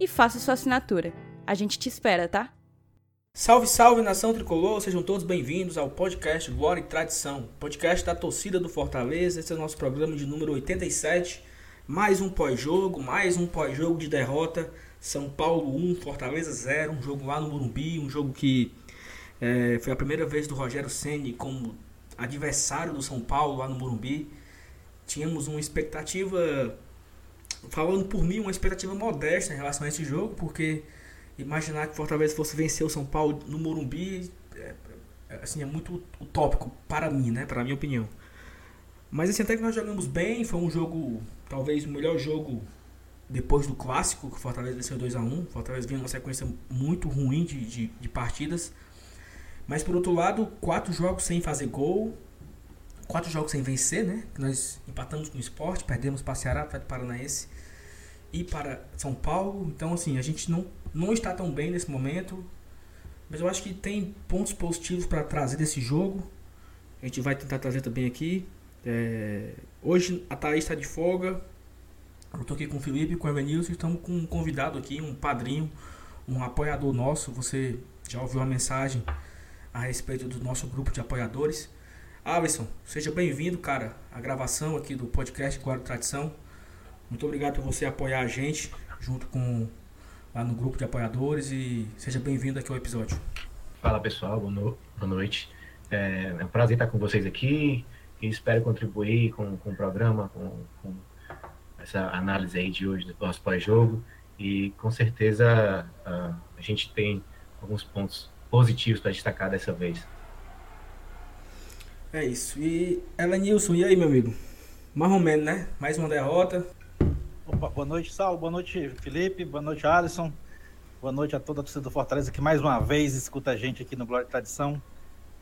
e faça sua assinatura. A gente te espera, tá? Salve, salve nação tricolor, sejam todos bem-vindos ao podcast Glória e Tradição, podcast da torcida do Fortaleza. Esse é o nosso programa de número 87. Mais um pós-jogo, mais um pós-jogo de derrota. São Paulo 1, Fortaleza 0, um jogo lá no Morumbi, um jogo que é, foi a primeira vez do Rogério Ceni como adversário do São Paulo lá no Morumbi. Tínhamos uma expectativa, falando por mim, uma expectativa modesta em relação a esse jogo, porque imaginar que Fortaleza fosse vencer o São Paulo no Morumbi é, é, assim, é muito utópico para mim, né? Para minha opinião. Mas assim, até que nós jogamos bem, foi um jogo, talvez o melhor jogo depois do clássico, que Fortaleza venceu 2x1. Fortaleza vinha uma sequência muito ruim de, de, de, partidas. Mas por outro lado, quatro jogos sem fazer gol, quatro jogos sem vencer, né? Nós empatamos com o esporte, perdemos para Ceará, para Paranaense e para São Paulo. Então, assim, a gente não não está tão bem nesse momento, mas eu acho que tem pontos positivos para trazer desse jogo. A gente vai tentar trazer também aqui. É, hoje a Thaís está de folga. Eu estou aqui com o Felipe, com o Evanilson. Estamos com um convidado aqui, um padrinho, um apoiador nosso. Você já ouviu a mensagem a respeito do nosso grupo de apoiadores. Alisson, seja bem-vindo, cara, à gravação aqui do podcast Guarda Tradição. Muito obrigado por você apoiar a gente junto com lá no grupo de apoiadores e seja bem-vindo aqui ao episódio. Fala pessoal, boa, no boa noite. É, é, um prazer estar com vocês aqui e espero contribuir com, com o programa, com, com essa análise aí de hoje do nosso pós-jogo e com certeza uh, a gente tem alguns pontos positivos para destacar dessa vez. É isso. E Elenilson, e aí, meu amigo? Mais ou menos, né? Mais uma derrota. Opa, boa noite, Saulo. Boa noite, Felipe. Boa noite, Alisson. Boa noite a toda a torcida do Fortaleza que mais uma vez escuta a gente aqui no Glória e Tradição.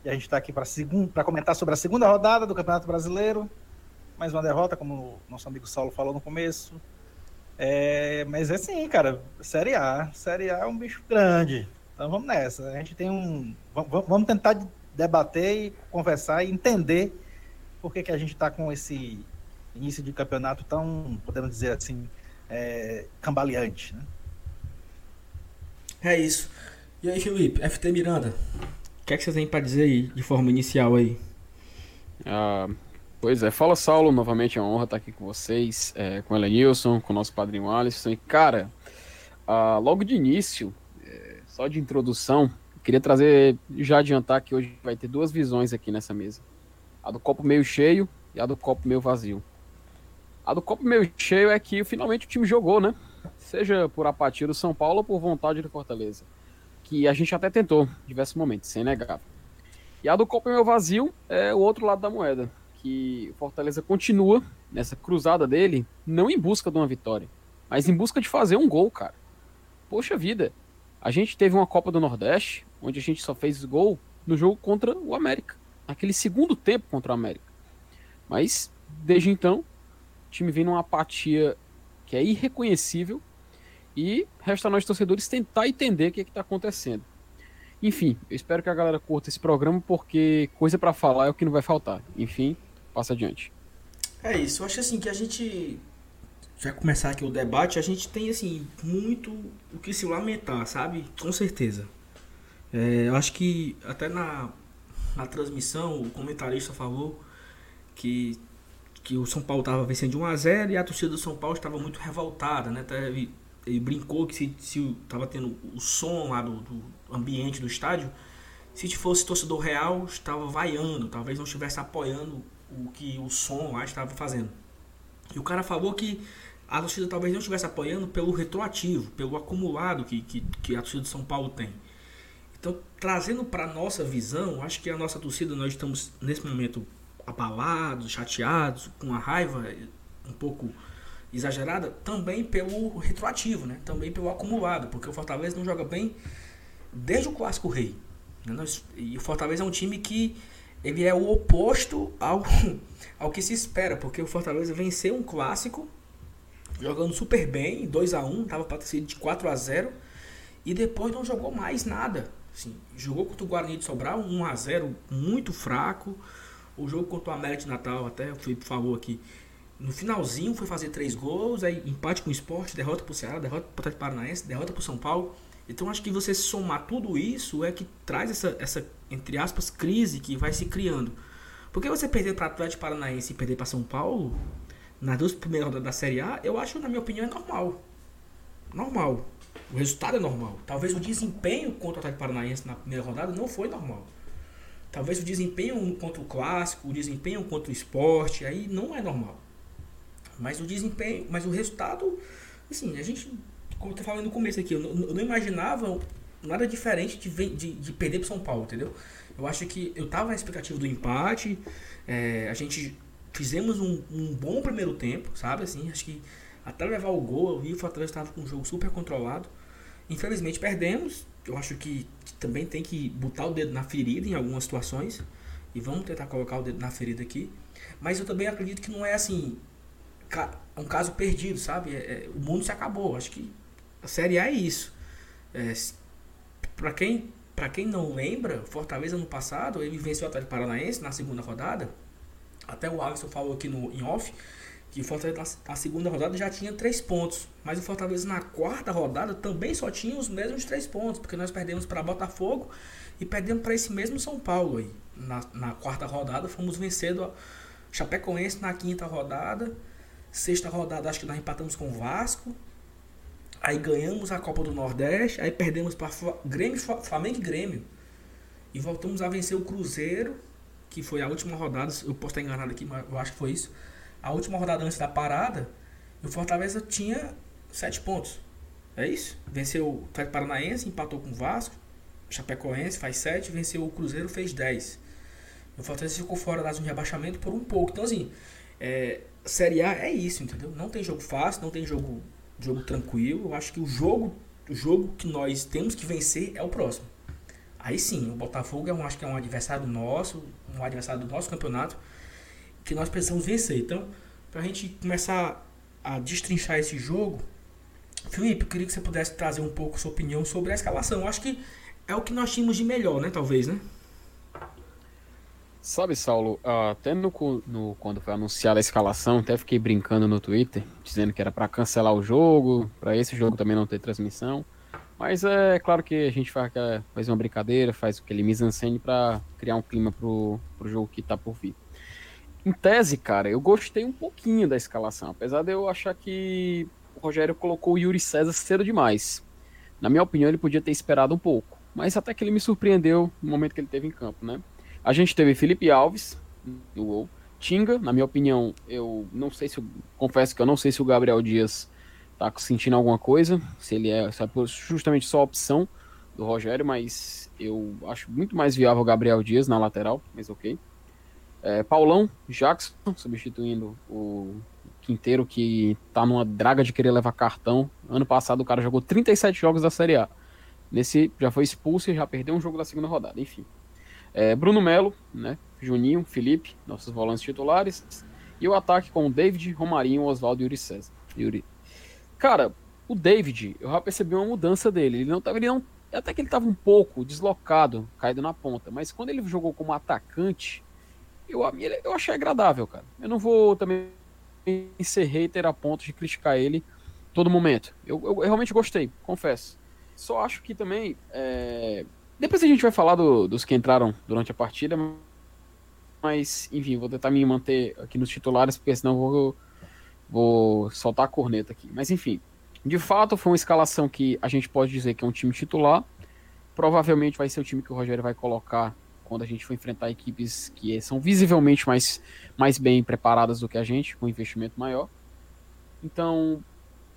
E a gente está aqui para comentar sobre a segunda rodada do Campeonato Brasileiro. Mais uma derrota, como o nosso amigo Saulo falou no começo. É, mas é assim, cara, Série A. Série A é um bicho grande. Então vamos nessa. A gente tem um. Vamos tentar debater e conversar e entender por que, que a gente está com esse início de campeonato tão, podemos dizer assim, é, cambaleante. Né? É isso. E aí, Felipe, FT Miranda, o que, é que você tem para dizer aí, de forma inicial aí? Ah, pois é, fala Saulo, novamente é uma honra estar aqui com vocês, é, com ela Nilson, com o nosso padrinho Alisson. E, cara, ah, logo de início, é, só de introdução, queria trazer, já adiantar que hoje vai ter duas visões aqui nessa mesa. A do copo meio cheio e a do copo meio vazio. A do copo meio cheio é que finalmente o time jogou, né? Seja por apatia do São Paulo ou por vontade do Fortaleza. Que a gente até tentou em diversos momentos, sem negar. E a do copo meio vazio é o outro lado da moeda. Que o Fortaleza continua nessa cruzada dele, não em busca de uma vitória, mas em busca de fazer um gol, cara. Poxa vida, a gente teve uma Copa do Nordeste, onde a gente só fez gol no jogo contra o América. Naquele segundo tempo contra o América. Mas, desde então, o time vem numa apatia que é irreconhecível e resta nós torcedores tentar entender o que é está acontecendo. Enfim, eu espero que a galera curta esse programa porque coisa para falar é o que não vai faltar. Enfim, passa adiante. É isso, eu acho assim que a gente já começar aqui o debate, a gente tem assim muito o que se lamentar, sabe? Com certeza. É, eu acho que até na, na transmissão o comentarista falou que que o São Paulo estava vencendo de 1 a 0 e a torcida do São Paulo estava muito revoltada, né? Ele, ele brincou que se estava tendo o som lá do, do, ambiente do estádio, se fosse torcedor real, estava vaiando, talvez não estivesse apoiando o que o som lá estava fazendo. E o cara falou que a torcida talvez não estivesse apoiando pelo retroativo, pelo acumulado que, que, que a torcida de São Paulo tem. Então, trazendo para nossa visão, acho que a nossa torcida, nós estamos nesse momento abalados, chateados, com a raiva um pouco exagerada, também pelo retroativo, né? também pelo acumulado, porque o Fortaleza não joga bem desde o Clássico Rei. Né? Nós, e o Fortaleza é um time que ele é o oposto ao, ao que se espera, porque o Fortaleza venceu um clássico jogando super bem, 2 a 1 tava para ter sido de 4 a 0 e depois não jogou mais nada. Assim, jogou contra o Guarani de Sobral, 1 a 0 muito fraco. O jogo contra o América de Natal, até o Felipe falou aqui, no finalzinho foi fazer três gols, aí empate com o esporte, derrota pro Ceará, derrota pro Atlético Paranaense, derrota pro São Paulo. Então acho que você somar tudo isso é que traz essa, essa entre aspas, crise que vai se criando. Porque você perder para Atlético Paranaense e perder para São Paulo, nas duas primeiras rodadas da Série A, eu acho, na minha opinião, é normal. Normal. O resultado é normal. Talvez o desempenho contra o Atlético Paranaense na primeira rodada não foi normal. Talvez o desempenho contra o clássico, o desempenho contra o esporte, aí não é normal. Mas o desempenho, mas o resultado, assim, a gente, como eu falando no começo aqui, eu não, eu não imaginava nada diferente de, de, de perder para São Paulo, entendeu? Eu acho que eu tava na expectativa do empate, é, a gente fizemos um, um, bom primeiro tempo, sabe? Assim, acho que até levar o gol, vi o Fortaleza estava com um jogo super controlado. Infelizmente perdemos. Eu acho que, também tem que botar o dedo na ferida em algumas situações. E vamos tentar colocar o dedo na ferida aqui. Mas eu também acredito que não é assim um caso perdido, sabe? É, é, o mundo se acabou. Acho que a Série A é isso. É, para quem quem não lembra, Fortaleza no passado, ele venceu o Atlético Paranaense na segunda rodada. Até o Alisson falou aqui no em off que o Fortaleza na segunda rodada já tinha três pontos, mas o Fortaleza na quarta rodada também só tinha os mesmos três pontos, porque nós perdemos para Botafogo e perdemos para esse mesmo São Paulo aí. Na, na quarta rodada fomos vencendo Chapecoense na quinta rodada, sexta rodada acho que nós empatamos com o Vasco, Aí ganhamos a Copa do Nordeste, aí perdemos para Grêmio, Flamengo e Grêmio. E voltamos a vencer o Cruzeiro, que foi a última rodada, eu posso estar enganado aqui, mas eu acho que foi isso. A última rodada antes da parada, o Fortaleza tinha sete pontos. É isso? Venceu o Atlético Paranaense, empatou com o Vasco, Chapecoense faz sete, venceu o Cruzeiro, fez dez. O Fortaleza ficou fora da zona de rebaixamento por um pouco. Então, assim, é, Série A é isso, entendeu? Não tem jogo fácil, não tem jogo jogo tranquilo. Eu acho que o jogo, o jogo que nós temos que vencer é o próximo. Aí sim, o Botafogo é um, acho que é um adversário nosso, um adversário do nosso campeonato, que nós precisamos vencer. Então, para a gente começar a destrinchar esse jogo, Felipe, eu queria que você pudesse trazer um pouco sua opinião sobre a escalação. Eu acho que é o que nós tínhamos de melhor, né? Talvez, né? Sabe, Saulo, até no, no, quando foi anunciada a escalação, até fiquei brincando no Twitter, dizendo que era para cancelar o jogo, para esse jogo também não ter transmissão. Mas é claro que a gente faz, faz uma brincadeira, faz aquele mise-en-scène para criar um clima pro, pro jogo que tá por vir. Em tese, cara, eu gostei um pouquinho da escalação, apesar de eu achar que o Rogério colocou o Yuri César cedo demais. Na minha opinião, ele podia ter esperado um pouco, mas até que ele me surpreendeu no momento que ele teve em campo, né? A gente teve Felipe Alves no gol. Tinga, na minha opinião, eu não sei se eu confesso que eu não sei se o Gabriel Dias tá sentindo alguma coisa, se ele é, é justamente só a opção do Rogério, mas eu acho muito mais viável o Gabriel Dias na lateral, mas ok. É, Paulão, Jackson, substituindo o Quinteiro, que tá numa draga de querer levar cartão. Ano passado o cara jogou 37 jogos da Série A. Nesse já foi expulso e já perdeu um jogo da segunda rodada, enfim. É, Bruno Melo, né? Juninho, Felipe, nossos volantes titulares. E o ataque com o David, Romarinho, Oswaldo e Yuri César. Yuri. Cara, o David, eu já percebi uma mudança dele. Ele não tava. Ele não, até que ele estava um pouco deslocado, caído na ponta. Mas quando ele jogou como atacante, eu, eu achei agradável, cara. Eu não vou também ser hater a ponto de criticar ele todo momento. Eu, eu, eu realmente gostei, confesso. Só acho que também é, depois a gente vai falar do, dos que entraram durante a partida, mas enfim, vou tentar me manter aqui nos titulares, porque senão vou, vou soltar a corneta aqui. Mas enfim, de fato foi uma escalação que a gente pode dizer que é um time titular. Provavelmente vai ser o time que o Rogério vai colocar quando a gente for enfrentar equipes que são visivelmente mais, mais bem preparadas do que a gente, com investimento maior. Então,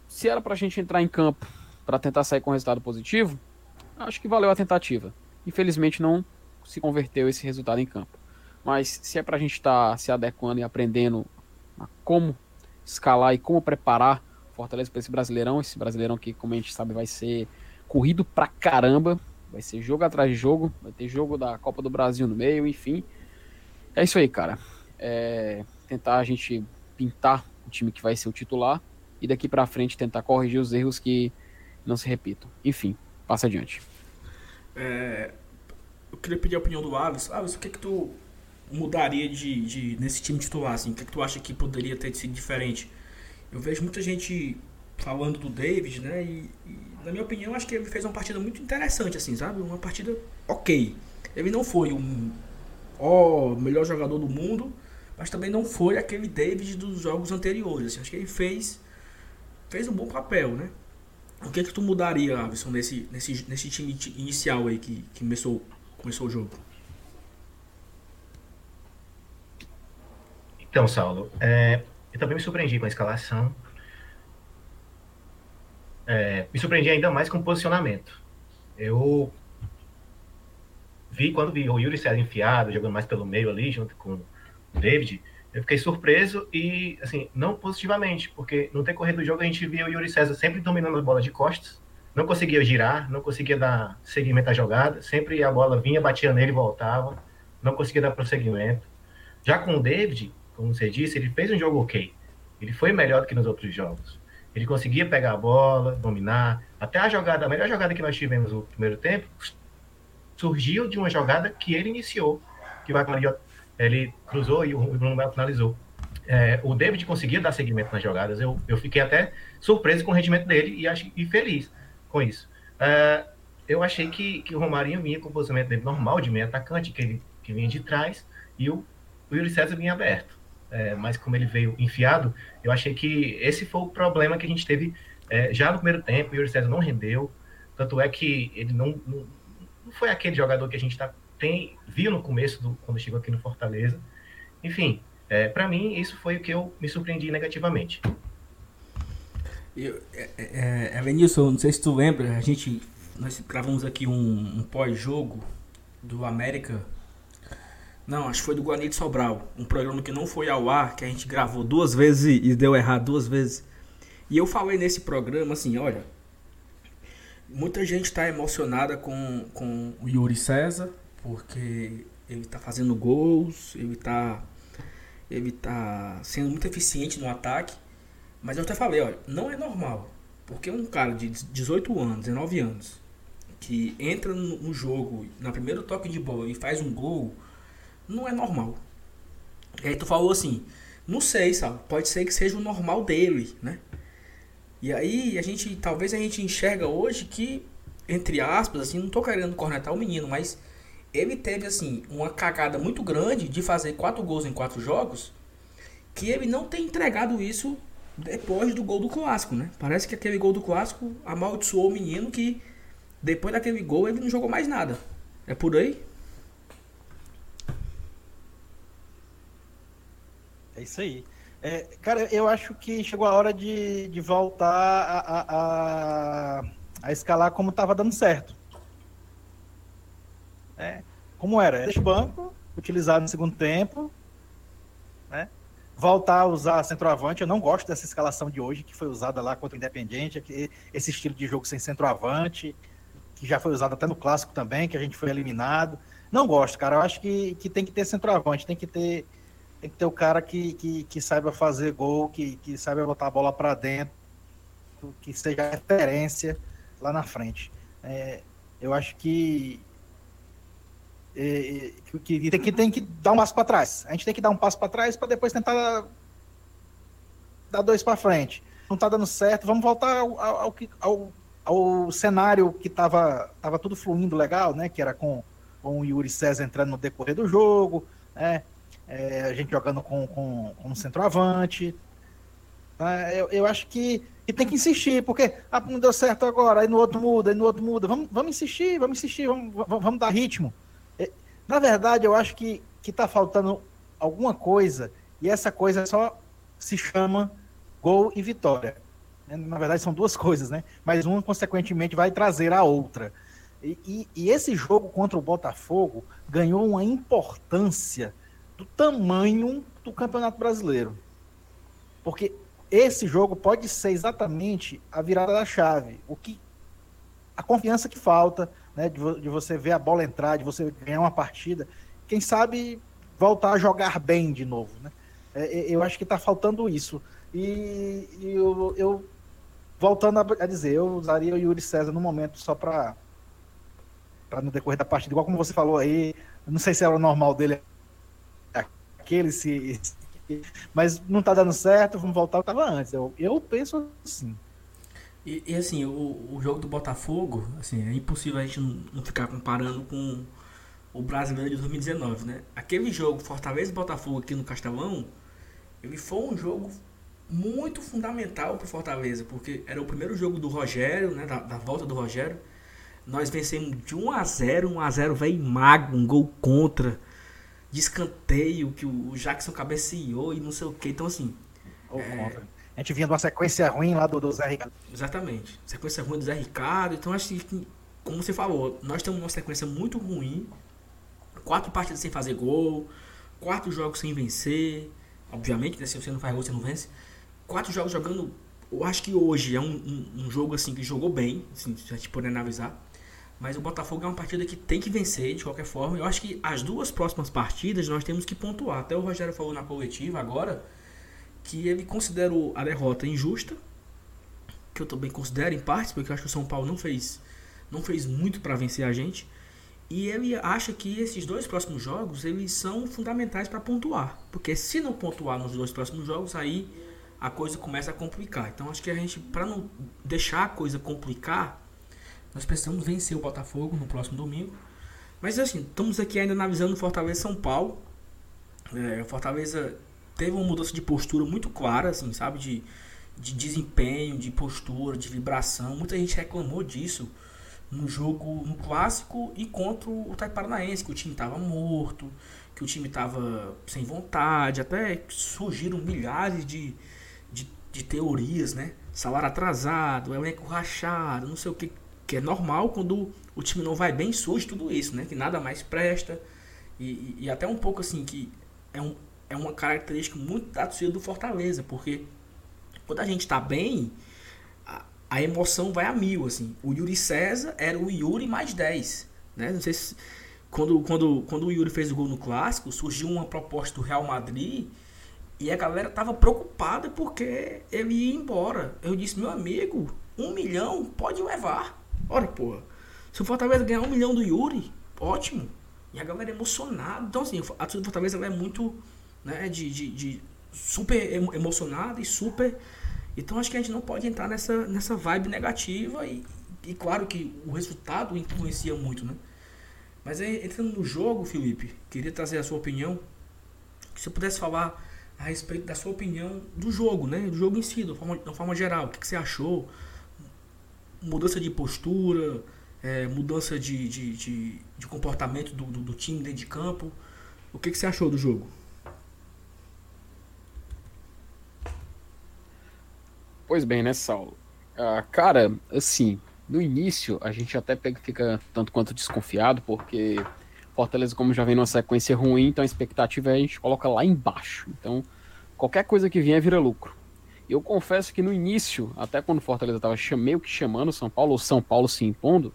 se era para a gente entrar em campo para tentar sair com resultado positivo, acho que valeu a tentativa. Infelizmente não se converteu esse resultado em campo. Mas se é para a gente estar tá se adequando e aprendendo a como escalar e como preparar Fortaleza para esse Brasileirão, esse Brasileirão que, como a gente sabe, vai ser corrido pra caramba, vai ser jogo atrás de jogo, vai ter jogo da Copa do Brasil no meio, enfim. É isso aí, cara. É tentar a gente pintar o time que vai ser o titular e daqui para frente tentar corrigir os erros que não se repitam. Enfim, passa adiante. É, eu queria pedir a opinião do Alisson. Alisson, o que é que tu mudaria de, de, nesse time titular? Assim? O que é que tu acha que poderia ter sido diferente? Eu vejo muita gente falando do David, né? E, e, na minha opinião, acho que ele fez uma partida muito interessante, assim, sabe? Uma partida ok. Ele não foi um ó, melhor jogador do mundo, mas também não foi aquele David dos jogos anteriores. Assim. Acho que ele fez fez um bom papel, né? O que é que tu mudaria, Alisson, nesse, nesse, nesse time inicial aí que, que começou, começou o jogo? Então, Saulo, é, eu também me surpreendi com a escalação. É, me surpreendi ainda mais com o posicionamento. Eu vi, quando vi o Yuri César enfiado, jogando mais pelo meio ali, junto com o David, eu fiquei surpreso e, assim, não positivamente, porque no decorrer do jogo a gente via o Yuri César sempre dominando a bola de costas, não conseguia girar, não conseguia dar seguimento à jogada, sempre a bola vinha, batia nele e voltava, não conseguia dar prosseguimento. Já com o David, como você disse, ele fez um jogo ok. Ele foi melhor do que nos outros jogos. Ele conseguia pegar a bola, dominar. Até a jogada, a melhor jogada que nós tivemos no primeiro tempo, surgiu de uma jogada que ele iniciou, que vai ele cruzou e o Bruno Melo finalizou. É, o David conseguia dar seguimento nas jogadas. Eu, eu fiquei até surpreso com o rendimento dele e, acho, e feliz com isso. É, eu achei que, que o Romarinho vinha com o posicionamento dele normal de meio atacante, que ele que vinha de trás, e o, o Yuri César vinha aberto é, mas como ele veio enfiado, eu achei que esse foi o problema que a gente teve é, já no primeiro tempo. O Yuri César não rendeu, tanto é que ele não, não, não foi aquele jogador que a gente tá, tem, viu no começo, do, quando chegou aqui no Fortaleza. Enfim, é, para mim, isso foi o que eu me surpreendi negativamente. Eu, é, é, é Elenilson, não sei se tu lembra, a gente nós gravamos aqui um, um pós-jogo do América não, acho que foi do Guarani de Sobral. Um programa que não foi ao ar, que a gente gravou duas vezes e deu errado duas vezes. E eu falei nesse programa assim, olha, muita gente está emocionada com, com o Yuri César, porque ele está fazendo gols, ele está ele tá sendo muito eficiente no ataque. Mas eu até falei, olha, não é normal. Porque um cara de 18 anos, 19 anos, que entra no jogo, na primeiro toque de bola e faz um gol, não é normal. E aí tu falou assim, não sei, sabe? Pode ser que seja o normal dele, né? E aí a gente, talvez a gente enxerga hoje que, entre aspas, assim, não tô querendo cornetar o menino, mas ele teve, assim, uma cagada muito grande de fazer quatro gols em quatro jogos, que ele não tem entregado isso depois do gol do clássico, né? Parece que aquele gol do clássico amaldiçoou o menino que depois daquele gol ele não jogou mais nada. É por aí? É isso aí. É, cara, eu acho que chegou a hora de, de voltar a, a, a, escalar como estava dando certo. É, como era? Deixa o banco, utilizado no segundo tempo, né? voltar a usar centroavante. Eu não gosto dessa escalação de hoje, que foi usada lá contra o Independiente, esse estilo de jogo sem centroavante, que já foi usado até no clássico também, que a gente foi eliminado. Não gosto, cara. Eu acho que, que tem que ter centroavante, tem que ter tem que ter o cara que, que, que saiba fazer gol, que, que saiba botar a bola para dentro, que seja referência lá na frente. É, eu acho que, é, que, tem que tem que dar um passo para trás. A gente tem que dar um passo para trás para depois tentar dar dois para frente. Não está dando certo, vamos voltar ao, ao, ao, ao cenário que estava tava tudo fluindo legal, né? Que era com, com o Yuri César entrando no decorrer do jogo, né? É, a gente jogando com, com, com centroavante. Tá? Eu, eu acho que, que tem que insistir, porque ah, não deu certo agora, aí no outro muda, aí no outro muda. Vamos, vamos insistir, vamos insistir, vamos, vamos, vamos dar ritmo. É, Na verdade, eu acho que, que tá faltando alguma coisa, e essa coisa só se chama gol e vitória. Na verdade, são duas coisas, né? Mas uma, consequentemente, vai trazer a outra. E, e, e esse jogo contra o Botafogo ganhou uma importância do tamanho do Campeonato Brasileiro. Porque esse jogo pode ser exatamente a virada da chave. O que a confiança que falta, né, de, de, você ver a bola entrar, de você ganhar uma partida, quem sabe voltar a jogar bem de novo, né? É, é eu acho que está faltando isso. E, e eu, eu, voltando a, a, dizer, eu usaria o Yuri César no momento só para para no decorrer da partida, igual como você falou aí, não sei se era o normal dele aquele se mas não tá dando certo, vamos voltar ao que tava antes. Eu, eu penso assim. E, e, assim, o, o jogo do Botafogo, assim, é impossível a gente não, não, ficar comparando com o brasileiro de 2019, né? Aquele jogo Fortaleza e Botafogo aqui no Castelão, ele foi um jogo muito fundamental para Fortaleza, porque era o primeiro jogo do Rogério, né, da, da, volta do Rogério. Nós vencemos de 1 a 0, 1 a 0 veio mago, um gol contra de escanteio que o Jackson cabeceou e não sei o que. Então, assim. É... A gente vinha de uma sequência ruim lá do, do Zé Ricardo. Exatamente. Sequência ruim do Zé Ricardo. Então, acho que, como você falou, nós temos uma sequência muito ruim. Quatro partidas sem fazer gol. Quatro jogos sem vencer. Obviamente, né, se você não faz gol, você não vence. Quatro jogos jogando. Eu acho que hoje é um, um, um jogo assim que jogou bem, assim, se a gente puder analisar. Mas o Botafogo é uma partida que tem que vencer de qualquer forma. Eu acho que as duas próximas partidas nós temos que pontuar. Até o Rogério falou na coletiva agora que ele considera a derrota injusta, que eu também considero em parte, porque eu acho que o São Paulo não fez, não fez muito para vencer a gente. E ele acha que esses dois próximos jogos eles são fundamentais para pontuar, porque se não pontuar nos dois próximos jogos, aí a coisa começa a complicar. Então acho que a gente, para não deixar a coisa complicar, nós precisamos vencer o Botafogo no próximo domingo. Mas assim, estamos aqui ainda analisando Fortaleza São Paulo. É, Fortaleza teve uma mudança de postura muito clara, assim, sabe? De, de desempenho, de postura, de vibração. Muita gente reclamou disso no jogo, no clássico e contra o Taiparanaense, Paranaense, que o time estava morto, que o time estava sem vontade, até surgiram milhares de, de, de teorias, né? Salário atrasado, elenco rachado, não sei o que que é normal quando o time não vai bem, surge tudo isso, né? Que nada mais presta. E, e até um pouco assim, que é, um, é uma característica muito da torcida do Fortaleza, porque quando a gente tá bem, a, a, emoção vai a mil, assim. O Yuri César era o Yuri mais 10, né? Não sei se... Quando, quando, quando o Yuri fez o gol no Clássico, surgiu uma proposta do Real Madrid e a galera tava preocupada porque ele ia embora. Eu disse, meu amigo, um milhão pode levar. Ora, porra. Se o Fortaleza ganhar um milhão do Yuri, ótimo. E a galera é emocionada. Então, assim, a torcida do Fortaleza ela é muito, né, de, de, de super emocionada e super. Então, acho que a gente não pode entrar nessa, nessa vibe negativa. E, e claro que o resultado influencia muito, né? Mas aí, entrando no jogo, Felipe, queria trazer a sua opinião. Se você pudesse falar a respeito da sua opinião do jogo, né? Do jogo em si, de forma, de forma geral. O que, que você achou? Mudança de postura, é, mudança de, de, de, de comportamento do, do, do, time dentro de campo. O que, que você achou do jogo? Pois bem, né, Saulo? Ah, cara, assim, no início a gente até fica tanto quanto desconfiado, porque Fortaleza, como já vem numa sequência ruim, então a expectativa é a gente coloca lá embaixo. Então, qualquer coisa que vier vira lucro. Eu confesso que no início, até quando o Fortaleza estava meio que chamando o São Paulo, ou São Paulo se impondo,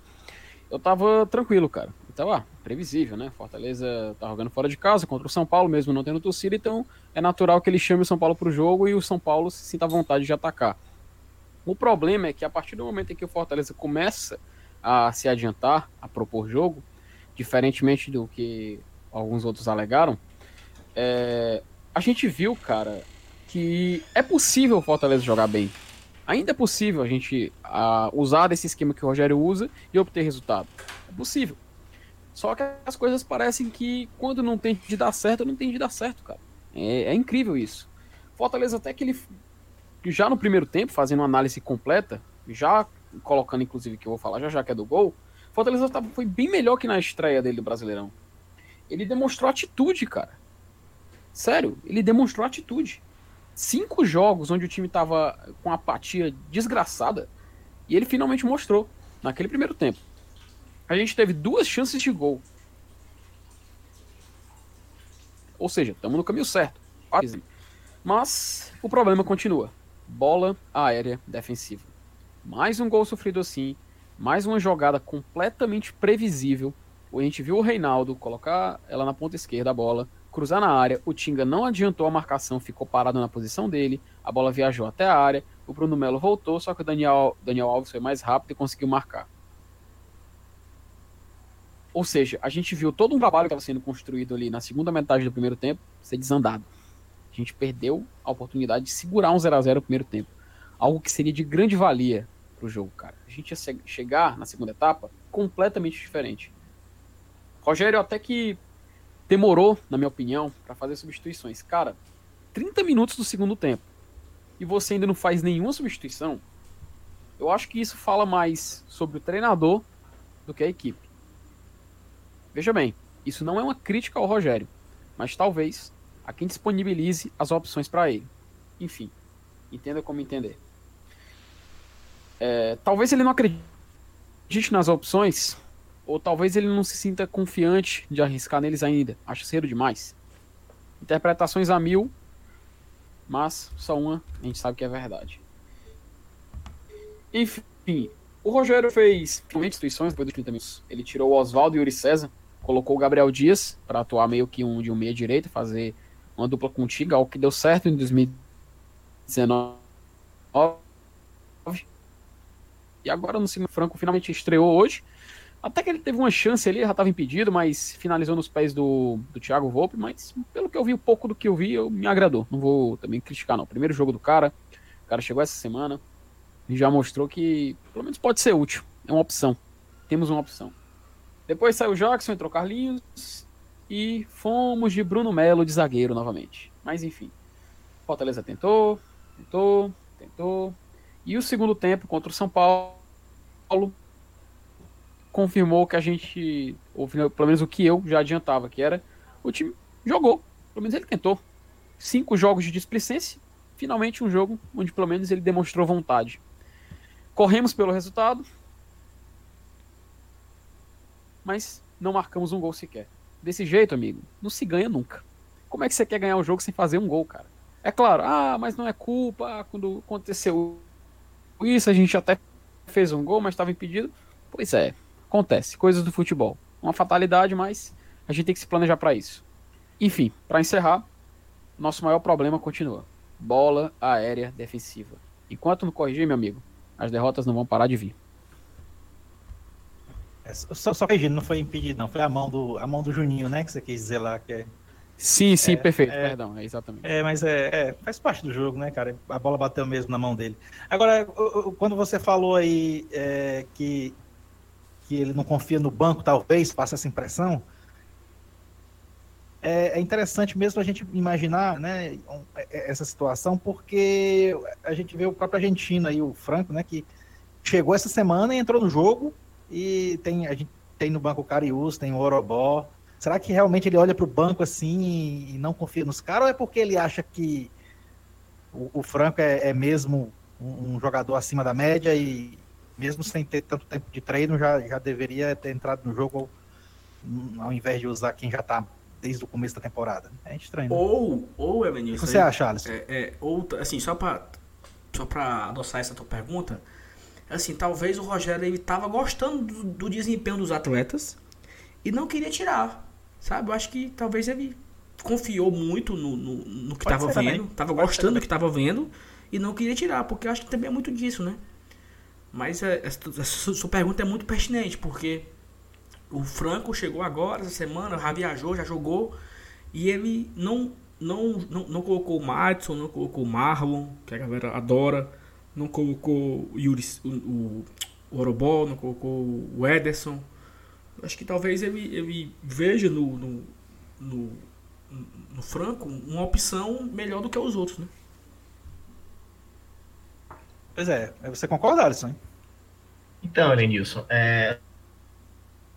eu tava tranquilo, cara. Então, ah, previsível, né? Fortaleza tá jogando fora de casa contra o São Paulo, mesmo não tendo torcida, então é natural que ele chame o São Paulo pro jogo e o São Paulo se sinta à vontade de atacar. O problema é que a partir do momento em que o Fortaleza começa a se adiantar, a propor jogo, diferentemente do que alguns outros alegaram, é, a gente viu, cara, que é possível o Fortaleza jogar bem. Ainda é possível a gente uh, usar esse esquema que o Rogério usa e obter resultado. É possível. Só que as coisas parecem que quando não tem de dar certo, não tem de dar certo, cara. É, é incrível isso. Fortaleza até que ele já no primeiro tempo, fazendo uma análise completa, já colocando inclusive que eu vou falar já já que é do gol, Fortaleza foi bem melhor que na estreia dele do Brasileirão. ele demonstrou atitude, cara. Sério, ele demonstrou atitude. Cinco jogos onde o time tava com apatia desgraçada e ele finalmente mostrou naquele primeiro tempo. A gente teve duas chances de gol. Ou seja, estamos no caminho certo. Mas o problema continua. Bola aérea defensiva. Mais um gol sofrido assim, mais uma jogada completamente previsível. A gente viu o Reinaldo colocar ela na ponta esquerda a bola, cruzar na área. O Tinga não adiantou a marcação, ficou parado na posição dele. A bola viajou até a área. O Bruno Melo voltou, só que o Daniel, Daniel Alves foi mais rápido e conseguiu marcar. Ou seja, a gente viu todo um trabalho que estava sendo construído ali na segunda metade do primeiro tempo ser desandado. A gente perdeu a oportunidade de segurar um 0 a 0 no primeiro tempo. Algo que seria de grande valia para o jogo, cara. A gente ia chegar na segunda etapa completamente diferente. Rogério até que demorou, na minha opinião, para fazer substituições. Cara, 30 minutos do segundo tempo e você ainda não faz nenhuma substituição, eu acho que isso fala mais sobre o treinador do que a equipe. Veja bem, isso não é uma crítica ao Rogério, mas talvez a quem disponibilize as opções para ele. Enfim, entenda como entender. É, talvez ele não acredite nas opções, ou talvez ele não se sinta confiante de arriscar neles ainda. Acho cedo demais. Interpretações a mil, mas só uma a gente sabe que é verdade. Enfim, o Rogério fez instituições depois dos 30 minutos. Ele tirou o Oswaldo e o Yuri César colocou o Gabriel Dias para atuar meio que um de um meia direita, fazer uma dupla contigo, algo que deu certo em 2019. E agora no segundo Franco finalmente estreou hoje. Até que ele teve uma chance ali, já estava impedido, mas finalizou nos pés do, do Thiago Volpe. Mas pelo que eu vi, um pouco do que eu vi, eu, me agradou. Não vou também criticar, não. Primeiro jogo do cara, o cara chegou essa semana e já mostrou que pelo menos pode ser útil. É uma opção. Temos uma opção. Depois saiu o Jackson, entrou Carlinhos e fomos de Bruno Melo de zagueiro novamente. Mas enfim, Fortaleza tentou, tentou, tentou. E o segundo tempo contra o São Paulo confirmou que a gente, ou pelo menos o que eu já adiantava, que era o time jogou, pelo menos ele tentou. Cinco jogos de displicência, finalmente um jogo onde pelo menos ele demonstrou vontade. Corremos pelo resultado, mas não marcamos um gol sequer. Desse jeito, amigo, não se ganha nunca. Como é que você quer ganhar um jogo sem fazer um gol, cara? É claro, ah, mas não é culpa, ah, quando aconteceu isso, a gente até fez um gol, mas estava impedido. Pois é, acontece, coisas do futebol. Uma fatalidade, mas a gente tem que se planejar para isso. Enfim, para encerrar, nosso maior problema continua: bola aérea defensiva. Enquanto não corrigir, meu amigo, as derrotas não vão parar de vir. É, só, só corrigindo, não foi impedido, não. Foi a mão do, a mão do Juninho, né? Que você quis dizer lá que é. Sim, sim, é, perfeito, é, perdão, é exatamente. É, mas é, é, faz parte do jogo, né, cara? A bola bateu mesmo na mão dele. Agora, quando você falou aí é, que, que ele não confia no banco, talvez, passa essa impressão, é, é interessante mesmo a gente imaginar né, é, essa situação, porque a gente vê o próprio argentino aí, o Franco, né, que chegou essa semana e entrou no jogo, e tem, a gente tem no banco o Cariús, tem o Orobó. Será que realmente ele olha para o banco assim e não confia nos caras? Ou é porque ele acha que o, o Franco é, é mesmo um, um, jogador acima da média e mesmo sem ter tanto tempo de treino já, já deveria ter entrado no jogo ao invés de usar quem já está desde o começo da temporada? É estranho. Né? Ou, ou Evanilson, o que você acha, Alisson? É, é, ou, assim, só para só adoçar essa tua pergunta, assim, talvez o Rogério ele tava gostando do, do, desempenho dos atletas e não queria tirar, sabe? Eu acho que talvez ele confiou muito no, no, no que Pode tava vendo, também. tava Pode gostando do que tava vendo e não queria tirar, porque eu acho que também é muito disso, né? Mas é, essa, essa sua pergunta é muito pertinente, porque o Franco chegou agora, essa semana, já viajou, já jogou, e ele não, não, não, não colocou o Madison, não colocou o Marlon, que a galera adora, não colocou o, Yuri, o, o Orobol, não colocou o Ederson. Acho que talvez ele, ele veja no, no, no, no Franco uma opção melhor do que os outros, né? Pois é, você concorda, Alisson? Então, Lenilson, é...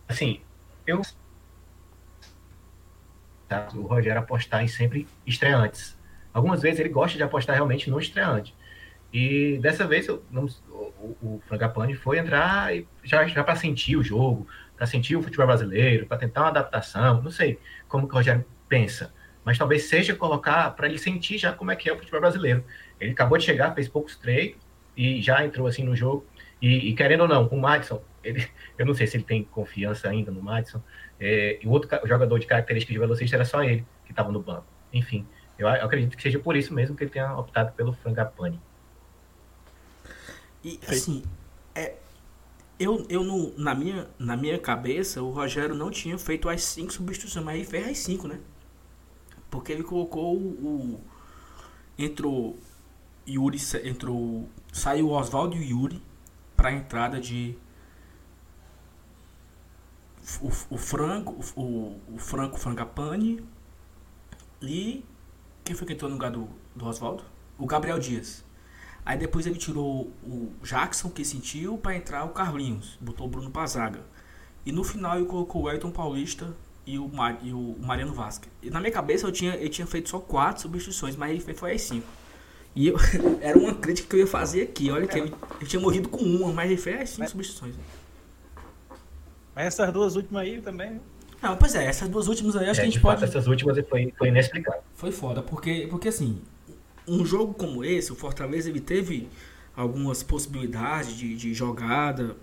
assim, eu o Rogério apostar em sempre estreantes. Algumas vezes ele gosta de apostar realmente no estreante. E dessa vez eu, não, o, o Frangapane foi entrar já, já para sentir o jogo, para sentir o futebol brasileiro, para tentar uma adaptação. Não sei como que o Rogério pensa, mas talvez seja colocar para ele sentir já como é que é o futebol brasileiro. Ele acabou de chegar, fez poucos treinos e já entrou assim no jogo. E, e querendo ou não, o Madison, ele, eu não sei se ele tem confiança ainda no Madison. É, e o outro jogador de características de velocista era só ele que estava no banco. Enfim, eu, eu, acredito que seja por isso mesmo que ele tenha optado pelo Frangapane. E assim, é, eu, eu no, na, minha, na minha cabeça, o Rogério não tinha feito as cinco substituições, mas ele fez as cinco, né? Porque ele colocou o. o entrou Yuri, entrou. Saiu Oswaldo e Yuri para a entrada de. O, o Franco, o, o Franco Frangapane e. Quem foi que entrou no lugar do, do Oswaldo? O Gabriel Dias. Aí depois ele tirou o Jackson, que sentiu, para entrar o Carlinhos. Botou o Bruno Pazaga. E no final ele colocou o Elton Paulista e o, Mar, e o Mariano Vasquez. E na minha cabeça eu tinha, ele tinha feito só quatro substituições, mas ele foi as cinco. E eu, era uma crítica que eu ia fazer aqui. Olha que ele, ele tinha morrido com uma, mas ele fez as cinco mas, substituições. Mas essas duas últimas aí também. Não, pois é, essas duas últimas aí acho é, que a gente pode. Fato, essas últimas foi, foi inexplicável. Foi foda, porque, porque assim, um jogo como esse, o Fortaleza ele teve algumas possibilidades de, de jogada.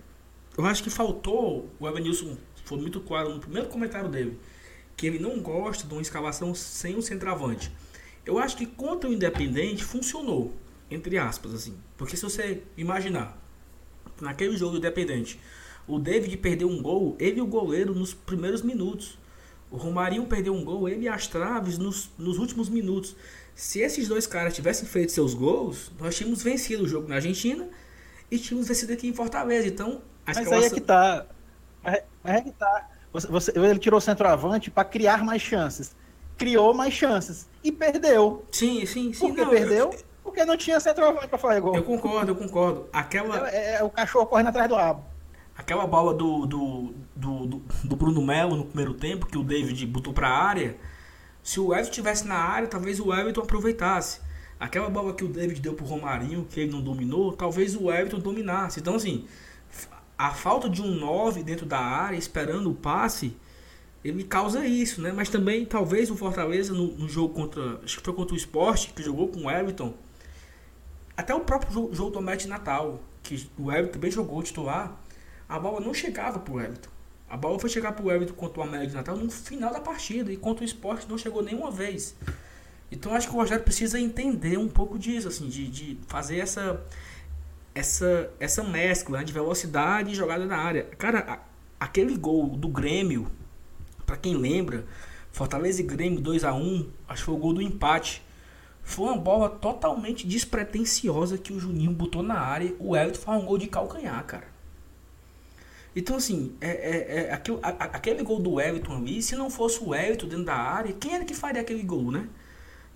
Eu acho que faltou, o Evanilson foi muito claro no primeiro comentário dele, que ele não gosta de uma escalação sem um centroavante. Eu acho que contra o Independente funcionou, entre aspas, assim. Porque se você imaginar, naquele jogo do Independente, o David perdeu um gol, ele e o goleiro nos primeiros minutos. O Romarinho perdeu um gol, ele e as traves nos, nos últimos minutos. Se esses dois caras tivessem feito seus gols, nós tínhamos vencido o jogo na Argentina e tínhamos vencido aqui em Fortaleza. Então, a Mas aí é que tá. Mas é que tá. Você, você, ele tirou o centroavante para criar mais chances. Criou mais chances. E perdeu. Sim, sim, sim. Por que não, perdeu? Eu... Porque não tinha centroavante para fazer gol. Eu concordo, eu concordo. Aquela... É, é, é, o cachorro correndo atrás do rabo. Aquela bola do, do, do, do, do Bruno Melo no primeiro tempo, que o David botou para a área se o Everton estivesse na área, talvez o Everton aproveitasse. Aquela bola que o David deu pro Romarinho, que ele não dominou, talvez o Everton dominasse. Então, assim, a falta de um 9 dentro da área, esperando o passe, ele causa isso, né? Mas também, talvez o Fortaleza, no, no jogo contra. Acho que foi contra o Sport, que jogou com o Everton. Até o próprio jogo, jogo do Match Natal, que o Everton também jogou titular, a bola não chegava pro Everton. A bola foi chegar pro Everton contra o América de Natal no final da partida. E contra o esporte não chegou nenhuma vez. Então acho que o Rogério precisa entender um pouco disso, assim, de, de fazer essa, essa, essa mescla né, de velocidade e jogada na área. Cara, a, aquele gol do Grêmio, para quem lembra, Fortaleza e Grêmio 2 a 1 acho que foi o gol do empate. Foi uma bola totalmente despretensiosa que o Juninho botou na área. O Everton faz um gol de calcanhar, cara. Então, assim, é, é, é aquele, a, aquele gol do Everton ali, se não fosse o Everton dentro da área, quem era que faria aquele gol, né?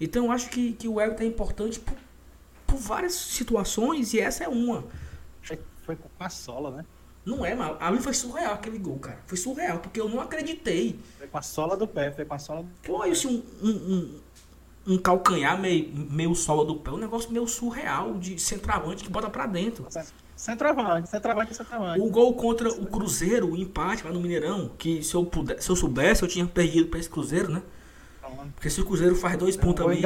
Então, eu acho que, que o Everton é importante por, por várias situações e essa é uma. Foi com a sola, né? Não é, mas ali foi surreal aquele gol, cara. Foi surreal, porque eu não acreditei. Foi com a sola do pé, foi com a sola do Pô, isso um, um, um, um calcanhar meio, meio sola do pé, um negócio meio surreal de centroavante que bota pra dentro. Centroavante, centroavante, centroavante. O gol contra o Cruzeiro, o empate lá no Mineirão, que se eu, puder, se eu soubesse, eu tinha perdido para esse Cruzeiro, né? Porque se o Cruzeiro faz dois pontos ali.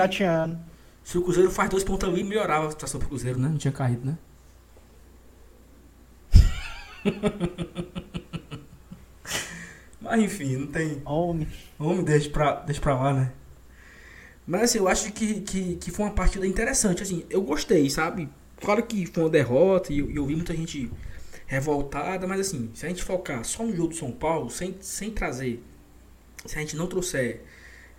Se o Cruzeiro faz dois pontos ali, melhorava a situação pro Cruzeiro, né? Não tinha caído, né? Mas enfim, não tem. Homem. Homem, deixa pra, deixa pra lá, né? Mas assim, eu acho que, que, que foi uma partida interessante. Assim, eu gostei, sabe? Claro que foi uma derrota e eu, eu vi muita gente revoltada, mas assim, se a gente focar só no jogo do São Paulo, sem, sem trazer, se a gente não trouxer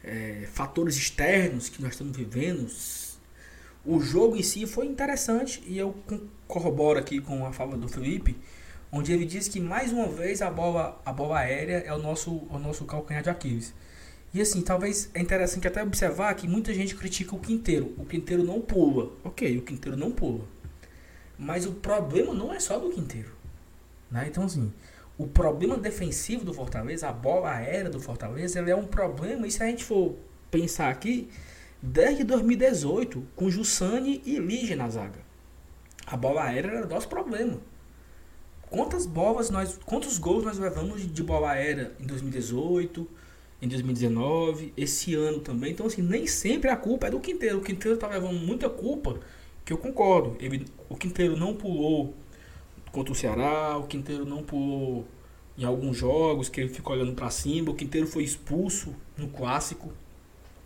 é, fatores externos que nós estamos vivendo, o jogo em si foi interessante e eu corroboro aqui com a fala do Felipe, onde ele diz que mais uma vez a bola, a bola aérea é o nosso, o nosso calcanhar de Aquiles. E assim, talvez é interessante até observar que muita gente critica o Quinteiro. O Quinteiro não pula. Ok, o Quinteiro não pula. Mas o problema não é só do Quinteiro. Né? Então, assim, o problema defensivo do Fortaleza, a bola aérea do Fortaleza, ele é um problema, e se a gente for pensar aqui, desde 2018, com Jussani e Lige na zaga. A bola aérea era nosso problema. Quantas bolas nós, quantos gols nós levamos de bola aérea em 2018, em 2019, esse ano também. Então assim, nem sempre a culpa é do Quinteiro. O Quinteiro tá levando muita culpa, que eu concordo. Ele, o Quinteiro não pulou contra o Ceará, o Quinteiro não pulou em alguns jogos que ele ficou olhando para cima, o Quinteiro foi expulso no clássico,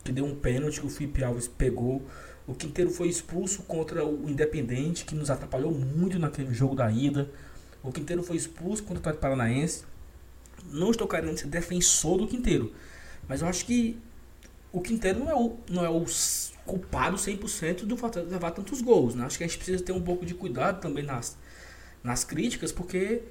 que deu um pênalti que o Felipe Alves pegou. O Quinteiro foi expulso contra o Independente, que nos atrapalhou muito naquele jogo da ida. O Quinteiro foi expulso contra o Atlético Paranaense. Não estou querendo ser defensor do Quinteiro, mas eu acho que o Quinteiro não é o, não é o culpado 100% do fato de levar tantos gols. Né? Acho que a gente precisa ter um pouco de cuidado também nas, nas críticas, porque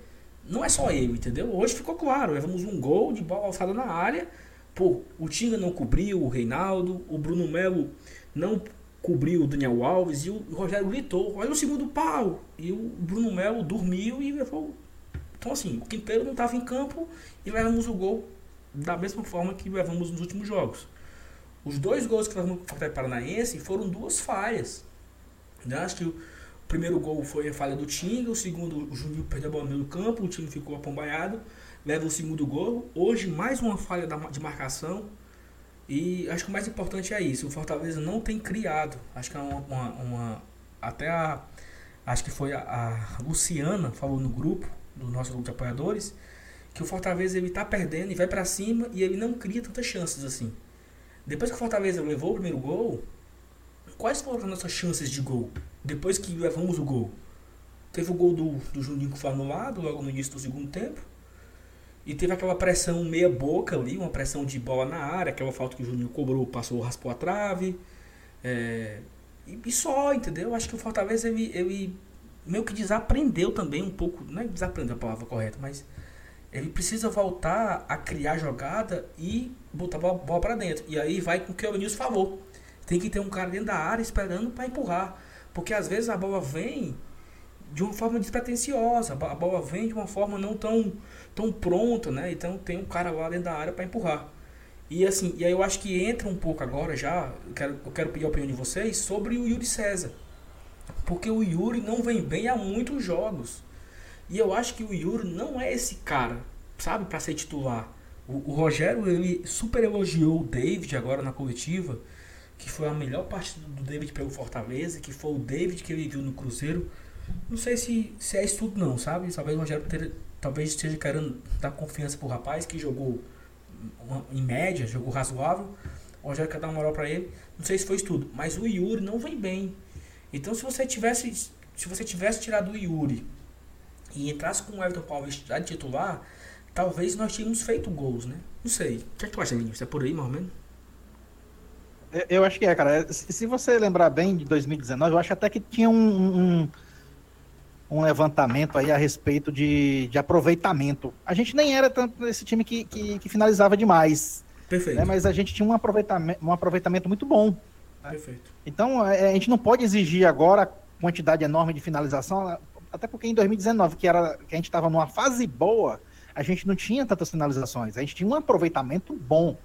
não é só ele, entendeu? Hoje ficou claro, levamos um gol de bola alçada na área. Pô, o Tinga não cobriu, o Reinaldo, o Bruno Melo não cobriu o Daniel Alves e o Rogério gritou, olha o segundo pau. E o Bruno Melo dormiu e levou. Então assim, o Quinteiro não estava em campo e levamos o gol da mesma forma que levamos nos últimos jogos. Os dois gols que levamos contra o Paranaense foram duas falhas. Eu né? acho que o primeiro gol foi a falha do Tinga, o segundo o Juninho perdeu a bola no meio do campo, o time ficou apombaiado, leva o segundo gol. Hoje mais uma falha de marcação e acho que o mais importante é isso. O Fortaleza não tem criado. Acho que é uma. uma, uma até a. Acho que foi a, a, Luciana falou no grupo, do nosso grupo de apoiadores, que o Fortaleza ele tá perdendo e vai para cima e ele não cria tantas chances assim. Depois que o Fortaleza levou o primeiro gol, quais foram as nossas chances de gol? Depois que levamos o gol. Teve o gol do, do Juninho que foi anulado logo no início do segundo tempo. E teve aquela pressão meia boca ali, uma pressão de bola na área, aquela falta que o Juninho cobrou, passou, raspou a trave. É, e, e, só, entendeu? Acho que o Fortaleza ele, ele meio que desaprendeu também um pouco, não é desaprendeu a palavra correta, mas ele precisa voltar a criar jogada e botar a bola, bola para dentro. E aí vai com o que o Nilson falou. Tem que ter um cara dentro da área esperando para empurrar. Porque às vezes a bola vem de uma forma despretensiosa, a bola vem de uma forma não tão tão pronta, né? Então tem um cara lá dentro da área para empurrar. E assim, e aí eu acho que entra um pouco agora já, eu quero, eu quero pedir a opinião de vocês sobre o Yuri César. Porque o Yuri não vem bem há muitos jogos. E eu acho que o Yuri não é esse cara, sabe, para ser titular. O, o, Rogério, ele super elogiou o David agora na coletiva, que foi a melhor partida do David pelo Fortaleza, que foi o David que ele viu no Cruzeiro. Não sei se, se é isso tudo não, sabe? Talvez o Rogério ter, talvez esteja querendo dar confiança pro rapaz que jogou uma, em média, jogou razoável. O Rogério quer dar uma moral para ele. Não sei se foi isso tudo, mas o Yuri não vem bem. Então se você tivesse se você tivesse tirado o Yuri e entrasse com o Everton Paulista já titular, talvez nós tínhamos feito gols, né? Não sei. O que, é que tu acha, Vinícius? É por aí, mais ou menos? Eu acho que é, cara. Se você lembrar bem de 2019, eu acho até que tinha um, um um levantamento aí a respeito de, de aproveitamento. A gente nem era tanto esse time que, que, que finalizava demais. Perfeito. Né? Mas a gente tinha um aproveitamento, um aproveitamento muito bom. Né? Perfeito. Então, é, a gente não pode exigir agora quantidade enorme de finalização, até porque em 2019, que, era, que a gente estava numa fase boa, a gente não tinha tantas finalizações. A gente tinha um aproveitamento bom.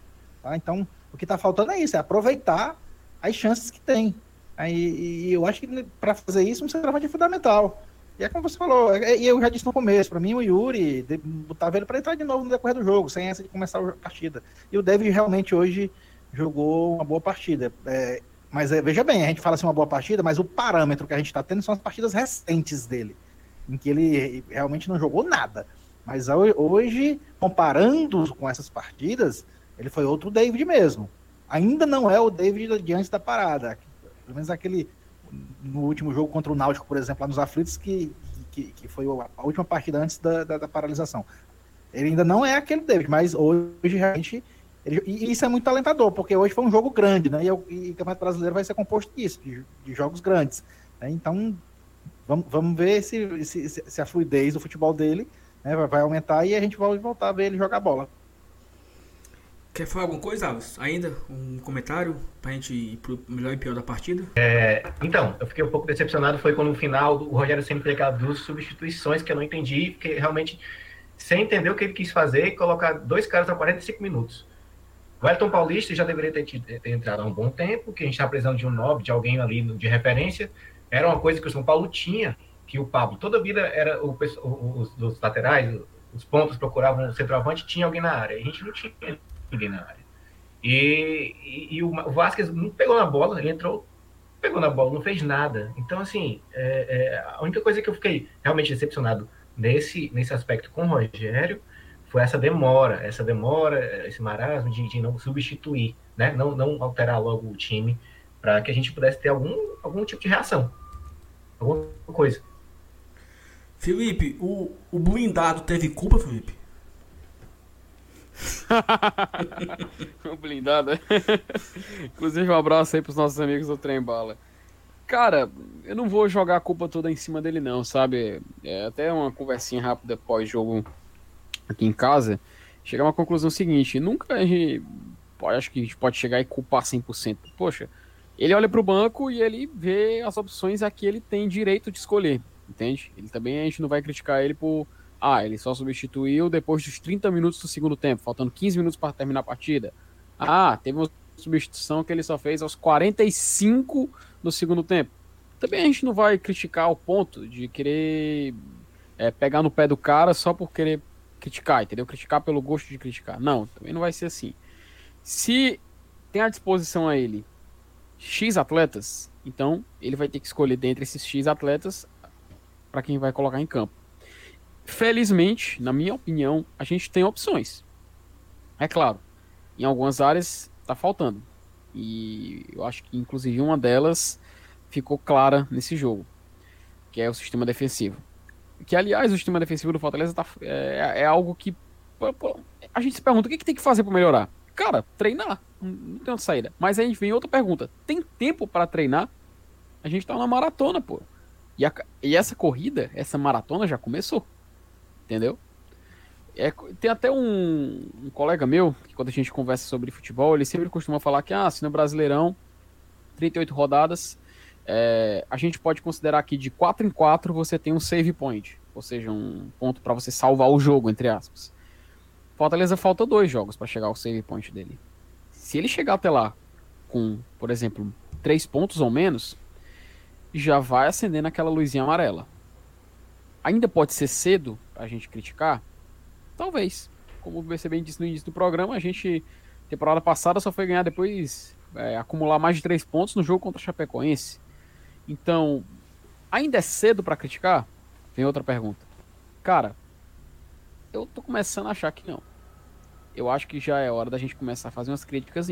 Tá? Então, o que está faltando é isso, é aproveitar as chances que tem. Aí, e eu acho que para fazer isso, um centroavante é fundamental. E é como você falou, é, e eu já disse no começo, para mim o Yuri botava ele para entrar de novo no decorrer do jogo, sem essa de começar a partida. E o David realmente hoje jogou uma boa partida. É, mas é, veja bem, a gente fala assim uma boa partida, mas o parâmetro que a gente está tendo são as partidas recentes dele, em que ele realmente não jogou nada. Mas hoje, comparando com essas partidas, ele foi outro David mesmo. Ainda não é o David diante da parada. Pelo menos aquele no último jogo contra o Náutico, por exemplo, lá nos aflitos, que, que, que foi a última partida antes da, da, da, paralisação. Ele ainda não é aquele David, mas hoje realmente. Ele, e isso é muito alentador, porque hoje foi um jogo grande, né? E, o, e o Campeonato Brasileiro vai ser composto disso, de, de jogos grandes. Né? Então, vamos, vamos ver se, se, se, a fluidez do futebol dele né, vai aumentar e a gente vai voltar a ver ele jogar bola. Quer falar alguma coisa, Alves? Ainda? Um comentário pra gente ir pro melhor e pior da partida? É, então, eu fiquei um pouco decepcionado foi quando no final o Rogério sempre aquelas duas substituições que eu não entendi, porque realmente sem entender o que ele quis fazer colocar dois caras a 45 minutos. O Elton Paulista já deveria ter, ter entrado há um bom tempo, que a gente está precisando de um nobre, de alguém ali de referência. Era uma coisa que o São Paulo tinha, que o Pablo, toda vida era o, os, os laterais, os pontos procuravam o centroavante, tinha alguém na área. A gente não tinha ninguém na área. E, e, e o, Vasquez não pegou na bola, ele entrou, pegou na bola, não fez nada. Então, assim, é, é, a única coisa que eu fiquei realmente decepcionado nesse, nesse aspecto com o Rogério foi essa demora, essa demora, esse marasmo de, de não substituir, né? não, não alterar logo o time para que a gente pudesse ter algum, algum tipo de reação, alguma coisa. Felipe, o, o blindado teve culpa, Felipe? O blindado. Inclusive, um abraço aí pros nossos amigos do Trem Bala. Cara, eu não vou jogar a culpa toda em cima dele, não, sabe? É até uma conversinha rápida pós-jogo aqui em casa. Chegar a uma conclusão seguinte: nunca a gente pode, acho que a gente pode chegar e culpar 100%. Poxa, ele olha para o banco e ele vê as opções a que ele tem direito de escolher, entende? Ele também a gente não vai criticar ele por. Ah, ele só substituiu depois dos 30 minutos do segundo tempo, faltando 15 minutos para terminar a partida. Ah, teve uma substituição que ele só fez aos 45 do segundo tempo. Também a gente não vai criticar o ponto de querer é, pegar no pé do cara só por querer criticar, entendeu? Criticar pelo gosto de criticar. Não, também não vai ser assim. Se tem à disposição a ele X atletas, então ele vai ter que escolher dentre esses X atletas para quem vai colocar em campo. Felizmente, na minha opinião, a gente tem opções. É claro, em algumas áreas está faltando. E eu acho que, inclusive, uma delas ficou clara nesse jogo, que é o sistema defensivo. Que, aliás, o sistema defensivo do Fortaleza tá, é, é algo que a gente se pergunta o que, que tem que fazer para melhorar. Cara, treinar. Não tem outra saída. Mas aí vem outra pergunta. Tem tempo para treinar? A gente tá na maratona, pô. E, a, e essa corrida, essa maratona já começou. Entendeu? É, tem até um, um, colega meu, que quando a gente conversa sobre futebol, ele sempre costuma falar que, ah, se no Brasileirão, 38 rodadas, é, a gente pode considerar que de 4 em 4 você tem um save point, ou seja, um ponto para você salvar o jogo, entre aspas. Fortaleza falta dois jogos para chegar ao save point dele. Se ele chegar até lá com, por exemplo, três pontos ou menos, já vai acendendo aquela luzinha amarela. Ainda pode ser cedo a gente criticar, Talvez. Como você bem disse no início do programa, a gente, temporada passada, só foi ganhar depois, é, acumular mais de três pontos no jogo contra a Chapecoense. Então, ainda é cedo para criticar? Vem outra pergunta. Cara, eu tô começando a achar que não. Eu acho que já é hora da gente começar a fazer umas críticas.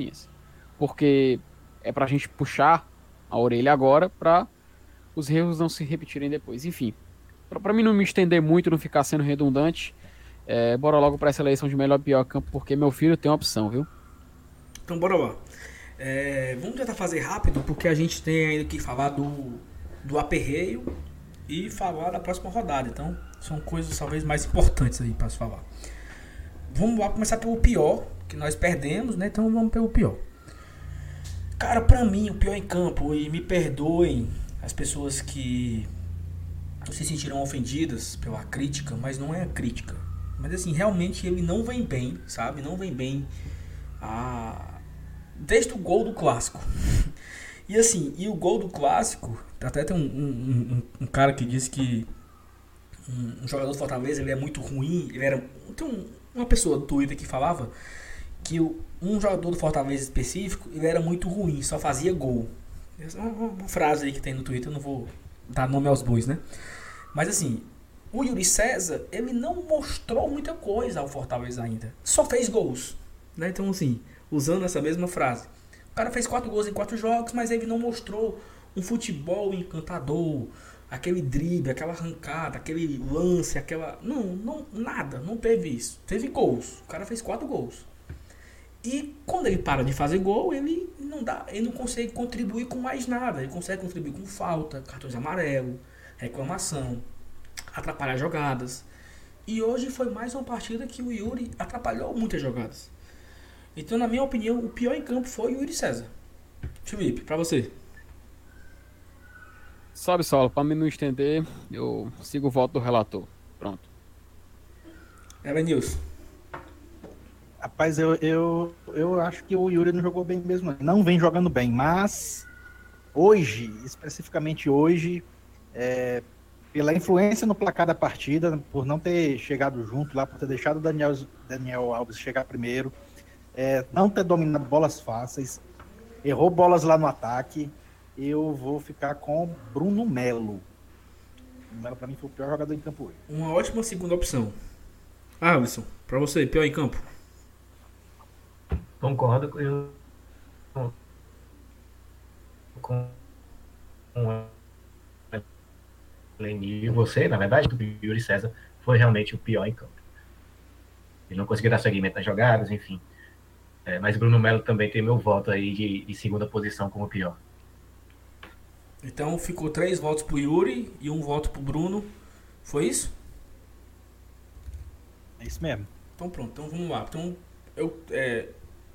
Porque é pra gente puxar a orelha agora pra os erros não se repetirem depois. Enfim, para mim não me estender muito, não ficar sendo redundante, é, bora logo para essa eleição de melhor e pior campo, porque meu filho tem uma opção, viu? Então bora lá. É, vamos tentar fazer rápido, porque a gente tem ainda que falar do, do aperreio e falar da próxima rodada. Então, são coisas talvez mais importantes aí para se falar. Vamos lá começar pelo pior, que nós perdemos, né? Então vamos pelo pior. Cara, pra mim, o pior em campo, e me perdoem as pessoas que se sentiram ofendidas pela crítica, mas não é a crítica. Mas assim, realmente ele não vem bem, sabe? Não vem bem a... desde o gol do clássico. e assim, e o gol do clássico, até tem um, um, um, um cara que disse que um, jogador do Fortaleza ele é muito ruim. Ele era. Tem um, uma pessoa do Twitter que falava que um jogador do Fortaleza específico ele era muito ruim, só fazia gol. É uma, uma frase aí que tem no Twitter, eu não vou dar nome aos bois, né? Mas assim, o Yuri César, ele não mostrou muita coisa ao Fortaleza ainda. Só fez gols. Né? Então, assim, usando essa mesma frase. O cara fez quatro gols em quatro jogos, mas ele não mostrou um futebol encantador. Aquele drible, aquela arrancada, aquele lance, aquela. Não, não, nada. Não teve isso. Teve gols. O cara fez quatro gols. E quando ele para de fazer gol, ele não dá, ele não consegue contribuir com mais nada. Ele consegue contribuir com falta, cartões amarelo, reclamação atrapalhar jogadas. E hoje foi mais uma partida que o Yuri atrapalhou muitas jogadas. Então, na minha opinião, o pior em campo foi o Yuri César. Felipe, para você. Sabe, Saulo, para mim não estender, eu sigo o voto do relator. Pronto. Evanilson. Rapaz, eu, eu, eu acho que o Yuri não jogou bem mesmo. Não vem jogando bem, mas hoje, especificamente hoje, é, pela influência no placar da partida, por não ter chegado junto lá, por ter deixado o Daniel, Daniel Alves chegar primeiro, é, não ter dominado bolas fáceis, errou bolas lá no ataque, eu vou ficar com Bruno Melo. Bruno Melo, para mim, foi o pior jogador em campo hoje. Uma ótima segunda opção. Ah, para você, pior em campo? Concordo com eu com, com e você, na verdade, o Yuri César foi realmente o pior em campo. Ele não conseguiu dar seguimento nas jogadas, enfim. É, mas Bruno Melo também tem meu voto aí de, de segunda posição como pior. Então ficou três votos pro Yuri e um voto pro Bruno. Foi isso? É isso mesmo. Então pronto, então vamos lá. Então, eu, é,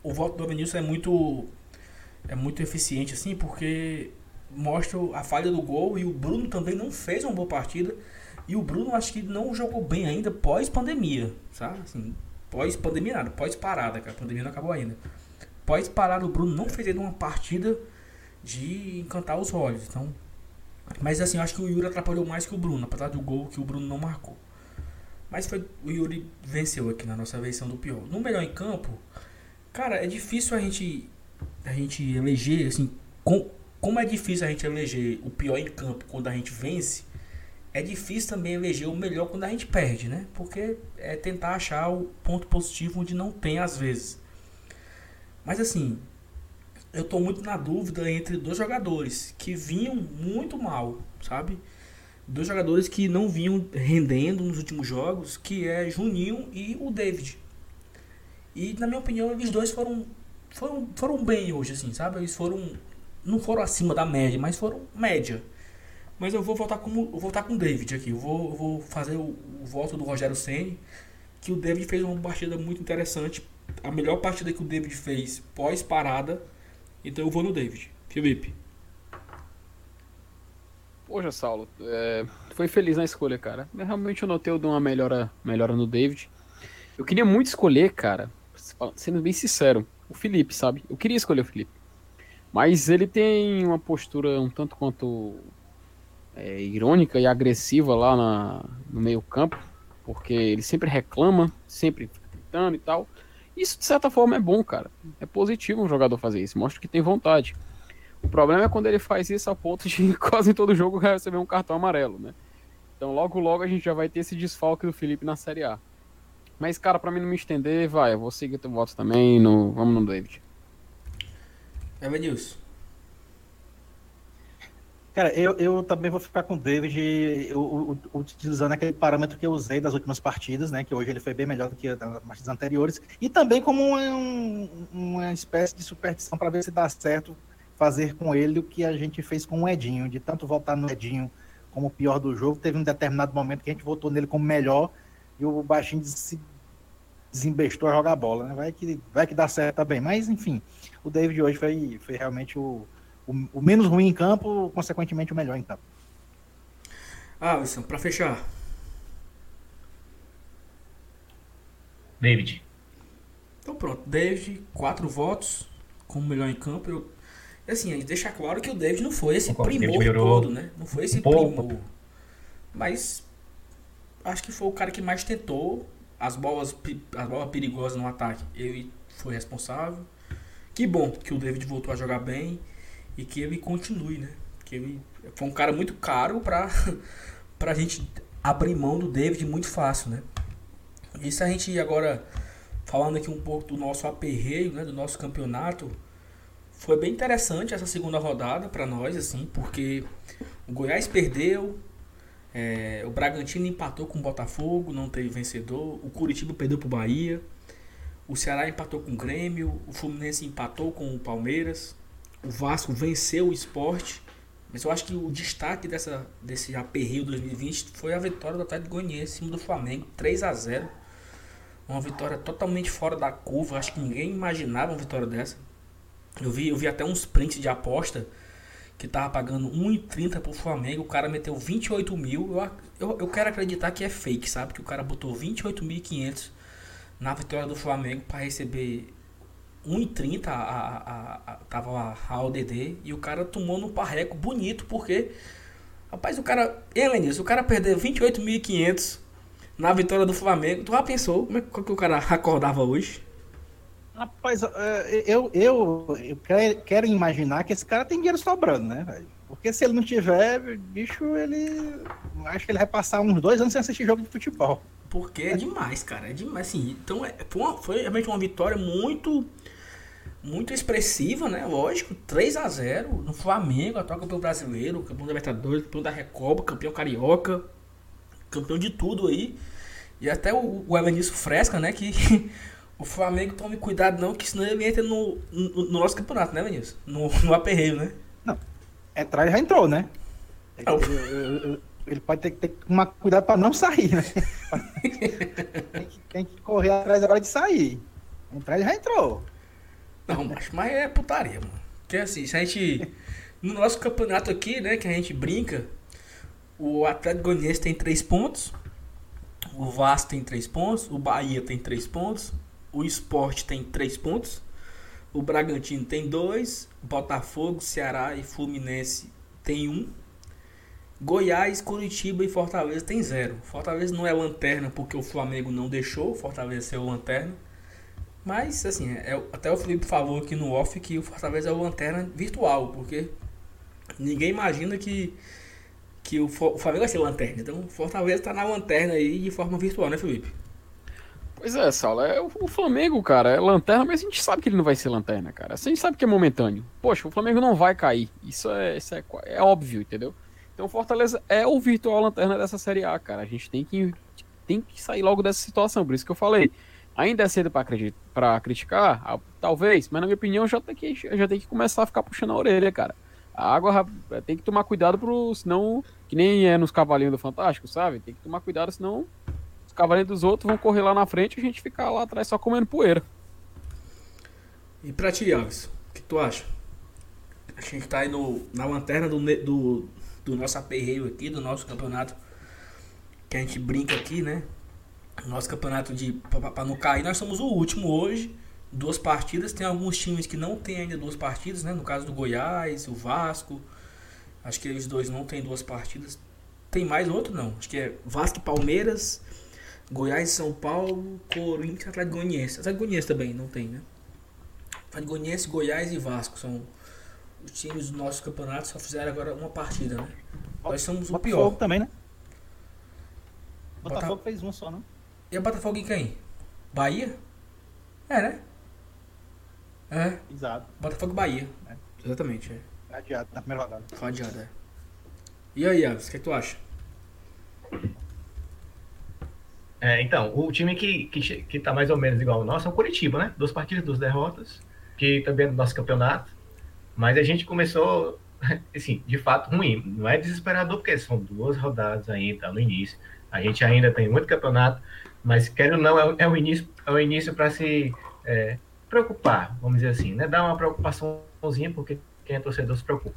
o voto do Evanilson é muito é muito eficiente assim, porque mostra a falha do gol e o Bruno também não fez uma boa partida. E o Bruno acho que não jogou bem ainda pós-pandemia, sabe? Assim, pós-pandemia nada, pós-parada, que a pandemia não acabou ainda. Pós-parada o Bruno não fez ainda uma partida de encantar os olhos. Então, mas assim, acho que o Yuri atrapalhou mais que o Bruno, apesar do gol que o Bruno não marcou. Mas foi o Yuri venceu aqui na nossa versão do pior. No melhor em campo, cara, é difícil a gente a gente eleger assim, com, como é difícil a gente eleger o pior em campo quando a gente vence, é difícil também eleger o melhor quando a gente perde, né? Porque é tentar achar o ponto positivo onde não tem às vezes. Mas assim, eu tô muito na dúvida entre dois jogadores que vinham muito mal, sabe? Dois jogadores que não vinham rendendo nos últimos jogos, que é Juninho e o David. E na minha opinião, eles dois foram foram, foram bem hoje, assim, sabe? Eles foram não foram acima da média, mas foram média. Mas eu vou voltar como vou voltar com o David aqui. Eu vou, eu vou fazer o, o voto do Rogério Ceni, que o David fez uma partida muito interessante, a melhor partida que o David fez pós parada. Então eu vou no David. Felipe. Poxa, Saulo, é, foi feliz na escolha, cara. Eu realmente eu notei uma melhora, melhora no David. Eu queria muito escolher, cara, sendo bem sincero, o Felipe, sabe? Eu queria escolher o Felipe. Mas ele tem uma postura um tanto quanto é, irônica e agressiva lá na, no meio campo, porque ele sempre reclama, sempre gritando e tal. Isso, de certa forma, é bom, cara. É positivo um jogador fazer isso, mostra que tem vontade. O problema é quando ele faz isso a ponto de quase todo jogo receber um cartão amarelo, né? Então, logo, logo a gente já vai ter esse desfalque do Felipe na Série A. Mas, cara, para mim não me estender, vai, eu vou seguir teu voto também, no, vamos no David. Evanilson. Cara, eu, eu também vou ficar com o David, eu, eu, utilizando aquele parâmetro que eu usei das últimas partidas, né? Que hoje ele foi bem melhor do que nas partidas anteriores. E também como um, uma espécie de superstição para ver se dá certo fazer com ele o que a gente fez com o Edinho. De tanto voltar no Edinho como o pior do jogo, teve um determinado momento que a gente votou nele como melhor e o baixinho se desembestou a jogar bola, né? Vai que, vai que dá certo também. Mas, enfim, o David hoje foi, foi realmente o, o, o menos ruim em campo, consequentemente o melhor em campo. Ah, Alisson, para fechar. David. Então pronto, David, quatro votos como melhor em campo. Eu, assim, deixa claro que o David não foi esse Concordo, primor todo, né? Não foi esse um primor. Mas acho que foi o cara que mais tentou as bolas, as bolas perigosas no ataque. Ele foi responsável. Que bom que o David voltou a jogar bem e que ele continue, né? Que ele foi um cara muito caro para pra gente abrir mão do David muito fácil, né? Se a gente agora falando aqui um pouco do nosso aperreio, né, do nosso campeonato, foi bem interessante essa segunda rodada para nós assim, porque o Goiás perdeu, é, o Bragantino empatou com o Botafogo, não teve vencedor. O Curitiba perdeu para o Bahia. O Ceará empatou com o Grêmio. O Fluminense empatou com o Palmeiras. O Vasco venceu o esporte. Mas eu acho que o destaque dessa, desse aperreio 2020 foi a vitória do Atlético Goianiense em cima do Flamengo, 3 a 0 Uma vitória totalmente fora da curva. Acho que ninguém imaginava uma vitória dessa. Eu vi, eu vi até uns prints de aposta que tava pagando 1,30 pro Flamengo, o cara meteu 28 mil. Eu, eu, eu quero acreditar que é fake, sabe? Que o cara botou 28.500 na vitória do Flamengo para receber 1,30 a, a, a, tava a, ODD e o cara tomou no parreco bonito, porque rapaz, o cara, Helenis, o cara perdeu 28.500 na vitória do Flamengo. Tu já pensou como é que o cara acordava hoje? Rapaz, é, eu, eu, eu quero imaginar que esse cara tem dinheiro sobrando, né, velho? Porque se ele não tiver, bicho, ele. Acho que ele vai passar uns dois anos sem assistir jogo de futebol. Porque é demais, cara. É demais, assim. Então, é, foi, realmente uma vitória muito. Muito expressiva, né? Lógico. 3 a 0 no Flamengo, atual campeão brasileiro, campeão da Libertadores, campeão da Recopa, campeão carioca, campeão de tudo aí. E até o, o Evanício Fresca, né? Que o Flamengo tome cuidado não, que senão ele entra no, no, no nosso campeonato, né, Vinícius? No, no aperreio, né? Não, entrar já entrou, né? Ele, ele pode ter que ter uma cuidado para não sair, né? tem, que, tem, que, correr atrás agora de sair. Entrar já entrou. Não, mas, mas é putaria, mano. Porque assim, se a gente. No nosso campeonato aqui, né, que a gente brinca, o Atlético Goianiense tem 3 pontos, o Vasco tem 3 pontos, o Bahia tem 3 pontos, o Sport tem 3 pontos. O Bragantino tem 2. Botafogo, Ceará e Fluminense tem 1. Um. Goiás, Curitiba e Fortaleza tem 0. Fortaleza não é lanterna porque o Flamengo não deixou Fortaleza ser o lanterna. Mas, assim, é, até o Felipe falou aqui no off que o Fortaleza é o lanterna virtual, porque ninguém imagina que, que o, o Flamengo vai ser lanterna. Então, Fortaleza está na lanterna aí de forma virtual, né, Felipe? Pois é, Saulo, é o, Flamengo, cara, é lanterna, mas a gente sabe que ele não vai ser lanterna, cara. A gente sabe que é momentâneo. Poxa, o Flamengo não vai cair. Isso é, isso é, é óbvio, entendeu? Então Fortaleza é o virtual lanterna dessa Série A, cara. A gente tem que, tem que sair logo dessa situação, por isso que eu falei. Ainda é cedo para criticar? Talvez, mas na minha opinião já tem, que, já tem que começar a ficar puxando a orelha, cara. A água tem que tomar cuidado pro. Senão. Que nem é nos cavalinhos do Fantástico, sabe? Tem que tomar cuidado, senão cavaleiros dos outros vão correr lá na frente e a gente ficar lá atrás só comendo poeira. E pra ti, Alves, o que tu acha? A gente tá aí no, na lanterna do, do, do nosso aperreio aqui, do nosso campeonato, que a gente brinca aqui, né? Nosso campeonato de pra, não cair, nós somos o último hoje. Duas partidas, tem alguns times que não tem ainda duas partidas, né? No caso do Goiás, o Vasco. Acho que eles dois não tem duas partidas. Tem mais outro não. Acho que é Vasco e Palmeiras Goiás, São Paulo, Corinthians, Atlético Goianiense. Atlético Goianiense também, não tem, né? Atlético Goianiense, Goiás e Vasco são os times do nosso campeonato, só fizeram agora uma partida, né? Nós somos o pior. Botafogo também, né? Botafogo Bota... fez uma só, não? E a Botafogo em quem? Bahia? É, né? É. Exato. Botafogo Bahia. É. Exatamente, é. Adiado, na primeira rodada. Adiado, é. E aí, Alves, o que, é que tu acha? É, então, o time que, que, que tá mais ou menos igual ao nosso é o Curitiba, né? Duas partidas, duas derrotas, que também é do nosso campeonato. Mas a gente começou, assim, de fato, ruim. Não é desesperador, porque são duas rodadas ainda, tá no início. A gente ainda tem muito campeonato, mas quero ou não, é, é o início, é o início para se é, preocupar, vamos dizer assim, né? Dar uma preocupaçãozinha, porque quem é torcedor se preocupa.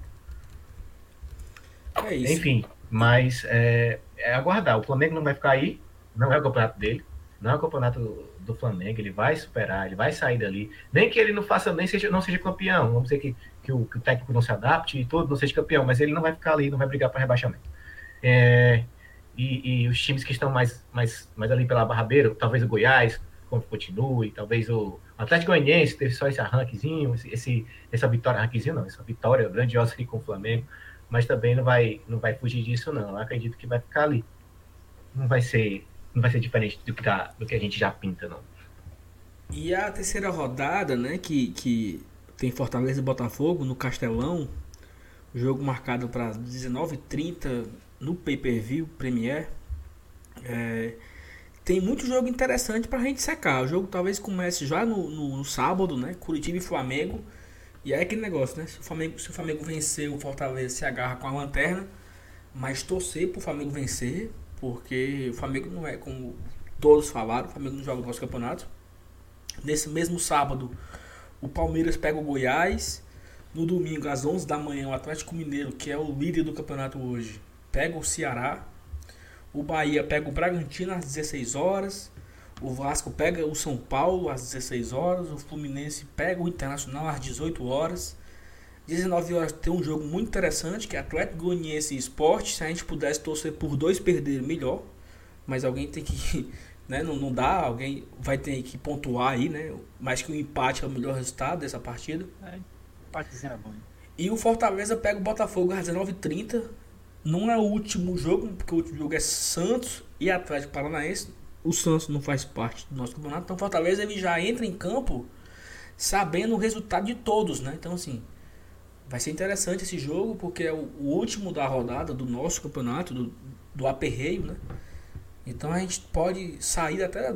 É isso. Enfim, mas é, é aguardar. O Flamengo não vai ficar aí, não é o campeonato dele, não é o campeonato do Flamengo, ele vai superar, ele vai sair dali. Nem que ele não faça, nem seja, não seja campeão, vamos dizer que, que, o, que o técnico não se adapte e tudo, não seja campeão, mas ele não vai ficar ali, não vai brigar para rebaixamento. É, e, e, os times que estão mais, mais, mais ali pela barrabeira, talvez o Goiás continue, talvez o Atlético Goianiense teve só esse arranquezinho, esse, esse, essa vitória, arranquezinho não, essa vitória grandiosa aqui com o Flamengo, mas também não vai, não vai fugir disso não, eu acredito que vai ficar ali. Não vai ser não vai ser diferente do que, tá, do que a gente já pinta, não. E a terceira rodada, né, que, que tem Fortaleza e Botafogo no Castelão, jogo marcado para 19h30 no pay-per-view Premier. É, tem muito jogo interessante para a gente secar. O jogo talvez comece já no, no, no, sábado, né? Curitiba e Flamengo. E é aquele negócio, né? Se o Flamengo, se o Flamengo vencer, o Fortaleza se agarra com a lanterna. Mas torcer para o Flamengo vencer, porque o Flamengo não é, como todos falaram, o Flamengo não joga o campeonato. Nesse mesmo sábado, o Palmeiras pega o Goiás, No domingo, às 11 da manhã, o Atlético Mineiro, que é o líder do campeonato hoje, pega o Ceará. O Bahia pega o Bragantino às 16 horas. O Vasco pega o São Paulo às 16 horas. O Fluminense pega o Internacional às 18 horas. 19 horas tem um jogo muito interessante que é Atlético Goianiense e Esporte. Se a gente pudesse torcer por dois perder, melhor. Mas alguém tem que. Né, não, não dá, alguém vai ter que pontuar aí, né? Mais que o empate é o melhor resultado dessa partida. É, empatezinho é bom. E o Fortaleza pega o Botafogo às 19h30. Não é o último jogo, porque o último jogo é Santos e Atlético Paranaense. O Santos não faz parte do nosso campeonato. Então o Fortaleza ele já entra em campo sabendo o resultado de todos, né? Então assim, vai ser interessante esse jogo, porque é o, último da rodada do nosso campeonato, do, do aperreio, né? Então a gente pode sair até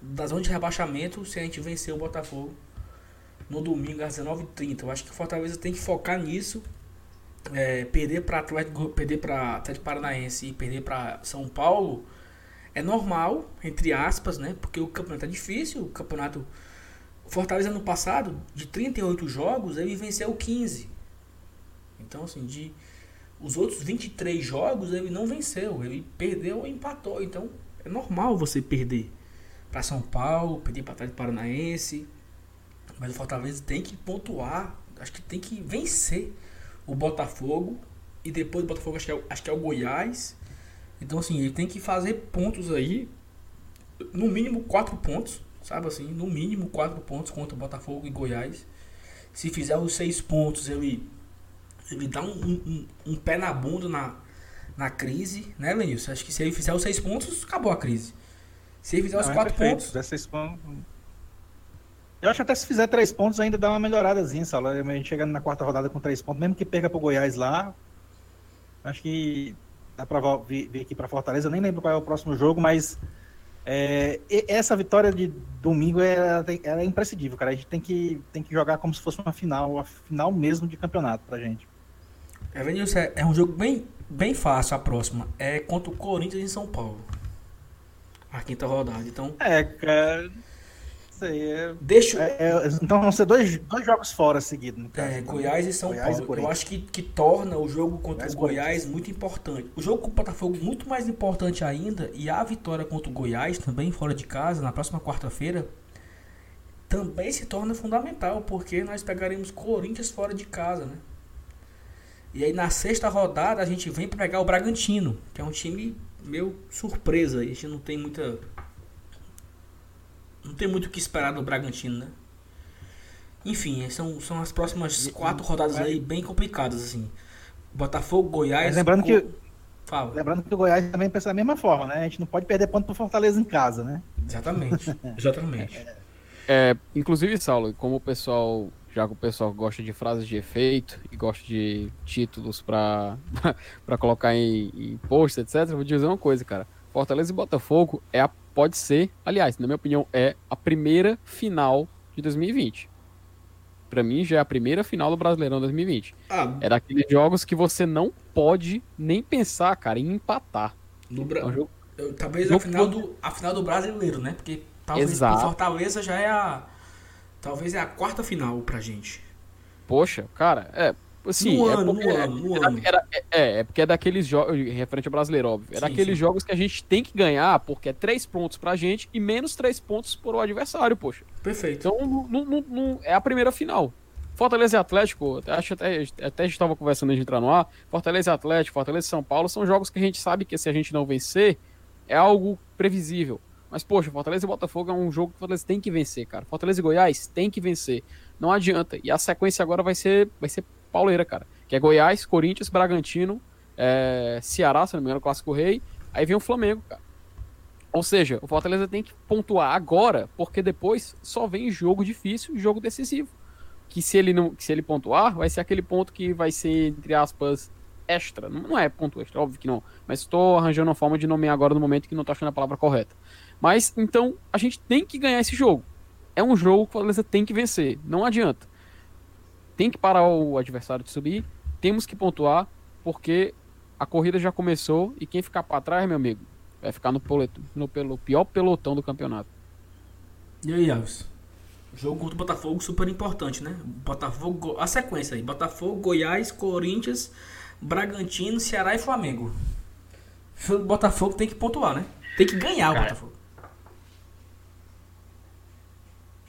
da zona de rebaixamento se a gente vencer o Botafogo no domingo às 19h30. Eu acho que o Fortaleza tem que focar nisso é, perder para Atlético, perder para Atlético Paranaense e perder para São Paulo é normal, entre aspas, né? Porque o campeonato é difícil, o campeonato Fortaleza no passado, de 38 jogos, ele venceu 15. Então, assim, de os outros 23 jogos ele não venceu, ele perdeu ou empatou. Então, é normal você perder para São Paulo, perder para Atlético Paranaense, mas o Fortaleza tem que pontuar, acho que tem que vencer o Botafogo e depois o Botafogo acho que, é, acho que é o Goiás. Então assim, ele tem que fazer pontos aí, no mínimo quatro pontos, sabe assim, no mínimo quatro pontos contra Botafogo e Goiás. Se fizer os seis pontos, ele, ele dá um, um, um pé na bunda na, na crise, né, Lenilson? Acho que se ele fizer os seis pontos, acabou a crise. Se ele fizer os é quatro é pontos. Seis pontos. Eu acho que até se fizer três pontos ainda dá uma melhoradazinha, Saulo. A gente chegando na quarta rodada com três pontos, mesmo que perca pro Goiás lá. Acho que dá pra vir, vir aqui pra Fortaleza. Eu nem lembro qual é o próximo jogo, mas é, essa vitória de domingo é, é imprescindível, cara. A gente tem que, tem que jogar como se fosse uma final, uma final mesmo de campeonato pra gente. É, Vinícius, é, é um jogo bem, bem fácil a próxima. É contra o Corinthians em São Paulo. A quinta rodada. Então. É, cara sei. É... Deixa... É, é, então vão ser dois, dois jogos fora seguidos. É, Goiás e São Goiás Paulo. E eu acho que, que torna o jogo contra Goiás o Goiás muito importante. O jogo com o Botafogo muito mais importante ainda. E a vitória contra o Goiás, também fora de casa, na próxima quarta-feira, também se torna fundamental. Porque nós pegaremos Corinthians fora de casa, né? E aí na sexta rodada a gente vem para pegar o Bragantino, que é um time meio surpresa. A gente não tem muita não tem muito o que esperar do Bragantino, né? Enfim, são, são as próximas quatro rodadas aí bem complicadas, assim. Botafogo, Goiás. Mas lembrando que. Fala. Lembrando que o Goiás também pensa da mesma forma, né? A gente não pode perder ponto pro Fortaleza em casa, né? Exatamente. Exatamente. É, inclusive, Saulo, como o pessoal. Já que o pessoal gosta de frases de efeito e gosta de títulos para colocar em, em post, etc., vou dizer uma coisa, cara. Fortaleza e Botafogo é a pode ser, aliás, na minha opinião, é a primeira final de 2020. Para mim, já é a primeira final do Brasileirão 2020. Ah, é daqueles jogos que você não pode nem pensar, cara, em empatar. No Bra... É um jogo... Talvez a final, do, a final do brasileiro, né? Porque talvez Exato. Fortaleza já é a. Talvez é a quarta final pra gente. Poxa, cara, é. Assim, no é ano, porque, no ano, no é, ano. Era, é, é, porque é daqueles jogos, referente ao brasileiro, óbvio, é sim, daqueles sim. jogos que a gente tem que ganhar, porque é três pontos pra gente e menos três pontos pro adversário, poxa. Perfeito. Então, não, não, não, é a primeira final. Fortaleza e Atlético, acho até, até a gente estava conversando antes de entrar no ar, Fortaleza e Atlético, Fortaleza e São Paulo são jogos que a gente sabe que se a gente não vencer, é algo previsível. Mas, poxa, Fortaleza e Botafogo é um jogo que o Fortaleza tem que vencer, cara. Fortaleza e Goiás tem que vencer. Não adianta. E a sequência agora vai ser, vai ser pauleira, cara. Que é Goiás, Corinthians, Bragantino, é, Ceará, se não me engano, Clássico Rei. Aí vem o Flamengo, cara. Ou seja, o Fortaleza tem que pontuar agora, porque depois só vem jogo difícil, jogo decisivo. Que se ele não, se ele pontuar, vai ser aquele ponto que vai ser entre aspas extra. Não é ponto extra, óbvio que não. Mas estou arranjando uma forma de nomear agora no momento que não estou achando a palavra correta. Mas então a gente tem que ganhar esse jogo. É um jogo que o Fortaleza tem que vencer. Não adianta tem que parar o adversário de subir, temos que pontuar, porque a corrida já começou e quem ficar para trás, meu amigo, vai ficar no, poleto, no pelo, pior pelotão do campeonato. E aí, Alves? Jogo contra o Botafogo super importante, né? Botafogo, a sequência aí: Botafogo, Goiás, Corinthians, Bragantino, Ceará e Flamengo. O Botafogo tem que pontuar, né? Tem que ganhar Cara, o Botafogo.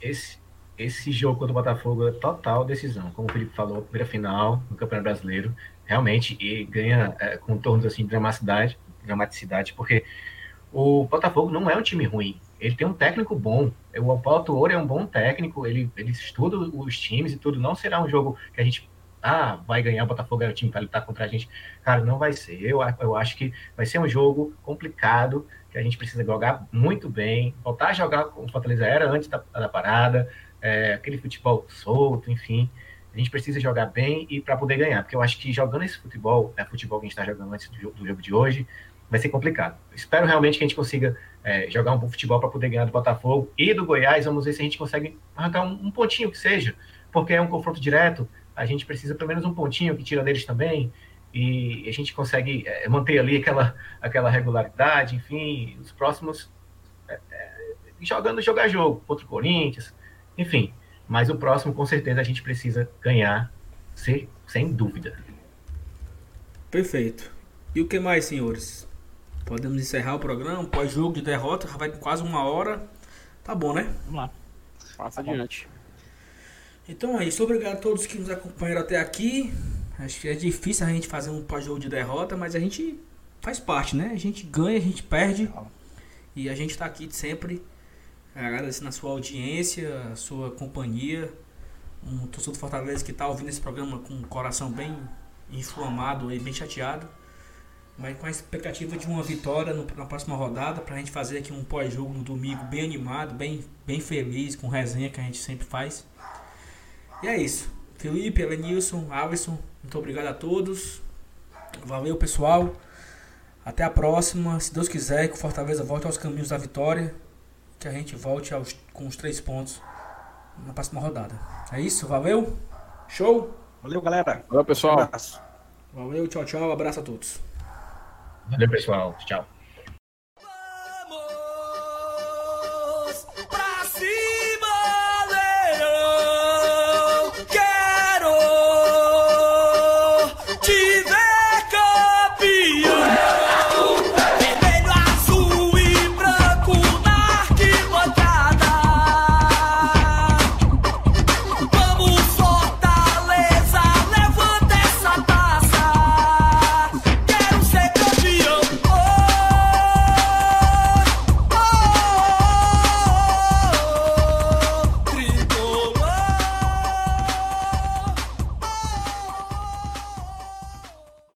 Esse, esse jogo contra o Botafogo é total decisão. Como o Felipe falou, primeira final no Campeonato Brasileiro. Realmente, e ganha é, contornos assim, de dramaticidade, dramaticidade, porque o Botafogo não é um time ruim. Ele tem um técnico bom. O Paulo Tuori é um bom técnico. Ele, ele estuda os times e tudo. Não será um jogo que a gente ah, vai ganhar o Botafogo é o time para lutar contra a gente. Cara, não vai ser. Eu, eu acho que vai ser um jogo complicado, que a gente precisa jogar muito bem, voltar a jogar como o Fortaleza era antes da, da parada, é, aquele futebol solto, enfim. A gente precisa jogar bem e para poder ganhar, porque eu acho que jogando esse futebol, é futebol que a gente está jogando antes do, do, jogo de hoje, vai ser complicado. Espero realmente que a gente consiga é, jogar um bom futebol para poder ganhar do Botafogo e do Goiás. Vamos ver se a gente consegue arrancar um, um pontinho que seja, porque é um confronto direto a gente precisa pelo menos um pontinho que tira deles também, e a gente consegue é, manter ali aquela, aquela regularidade, enfim, os próximos é, é, jogando jogar jogo contra o Corinthians, enfim. Mas o próximo, com certeza, a gente precisa ganhar, sem, sem dúvida. Perfeito. E o que mais, senhores? Podemos encerrar o programa, pós-jogo de derrota, já vai com quase uma hora. Tá bom, né? Vamos lá. Passa tá adiante. Então é isso. Obrigado a todos que nos acompanharam até aqui. Acho que é difícil a gente fazer um pós-jogo de derrota, mas a gente faz parte, né? A gente ganha, a gente perde. E a gente está aqui sempre agradecendo a sua audiência, a sua companhia. Um torcedor do Fortaleza que está ouvindo esse programa com o coração bem inflamado e bem chateado. Mas com a expectativa de uma vitória no, na próxima rodada, para a gente fazer aqui um pós-jogo no domingo bem animado, bem, bem feliz, com resenha que a gente sempre faz. E é isso. Felipe, Elenilson, Alisson, muito obrigado a todos. Valeu, pessoal. Até a próxima. Se Deus quiser, que o Fortaleza volte aos caminhos da vitória. Que a gente volte aos, com os três pontos na próxima rodada. É isso, valeu. Show. Valeu, galera. Valeu, pessoal. Um Valeu, tchau, tchau. abraço a todos. Valeu, pessoal. Tchau.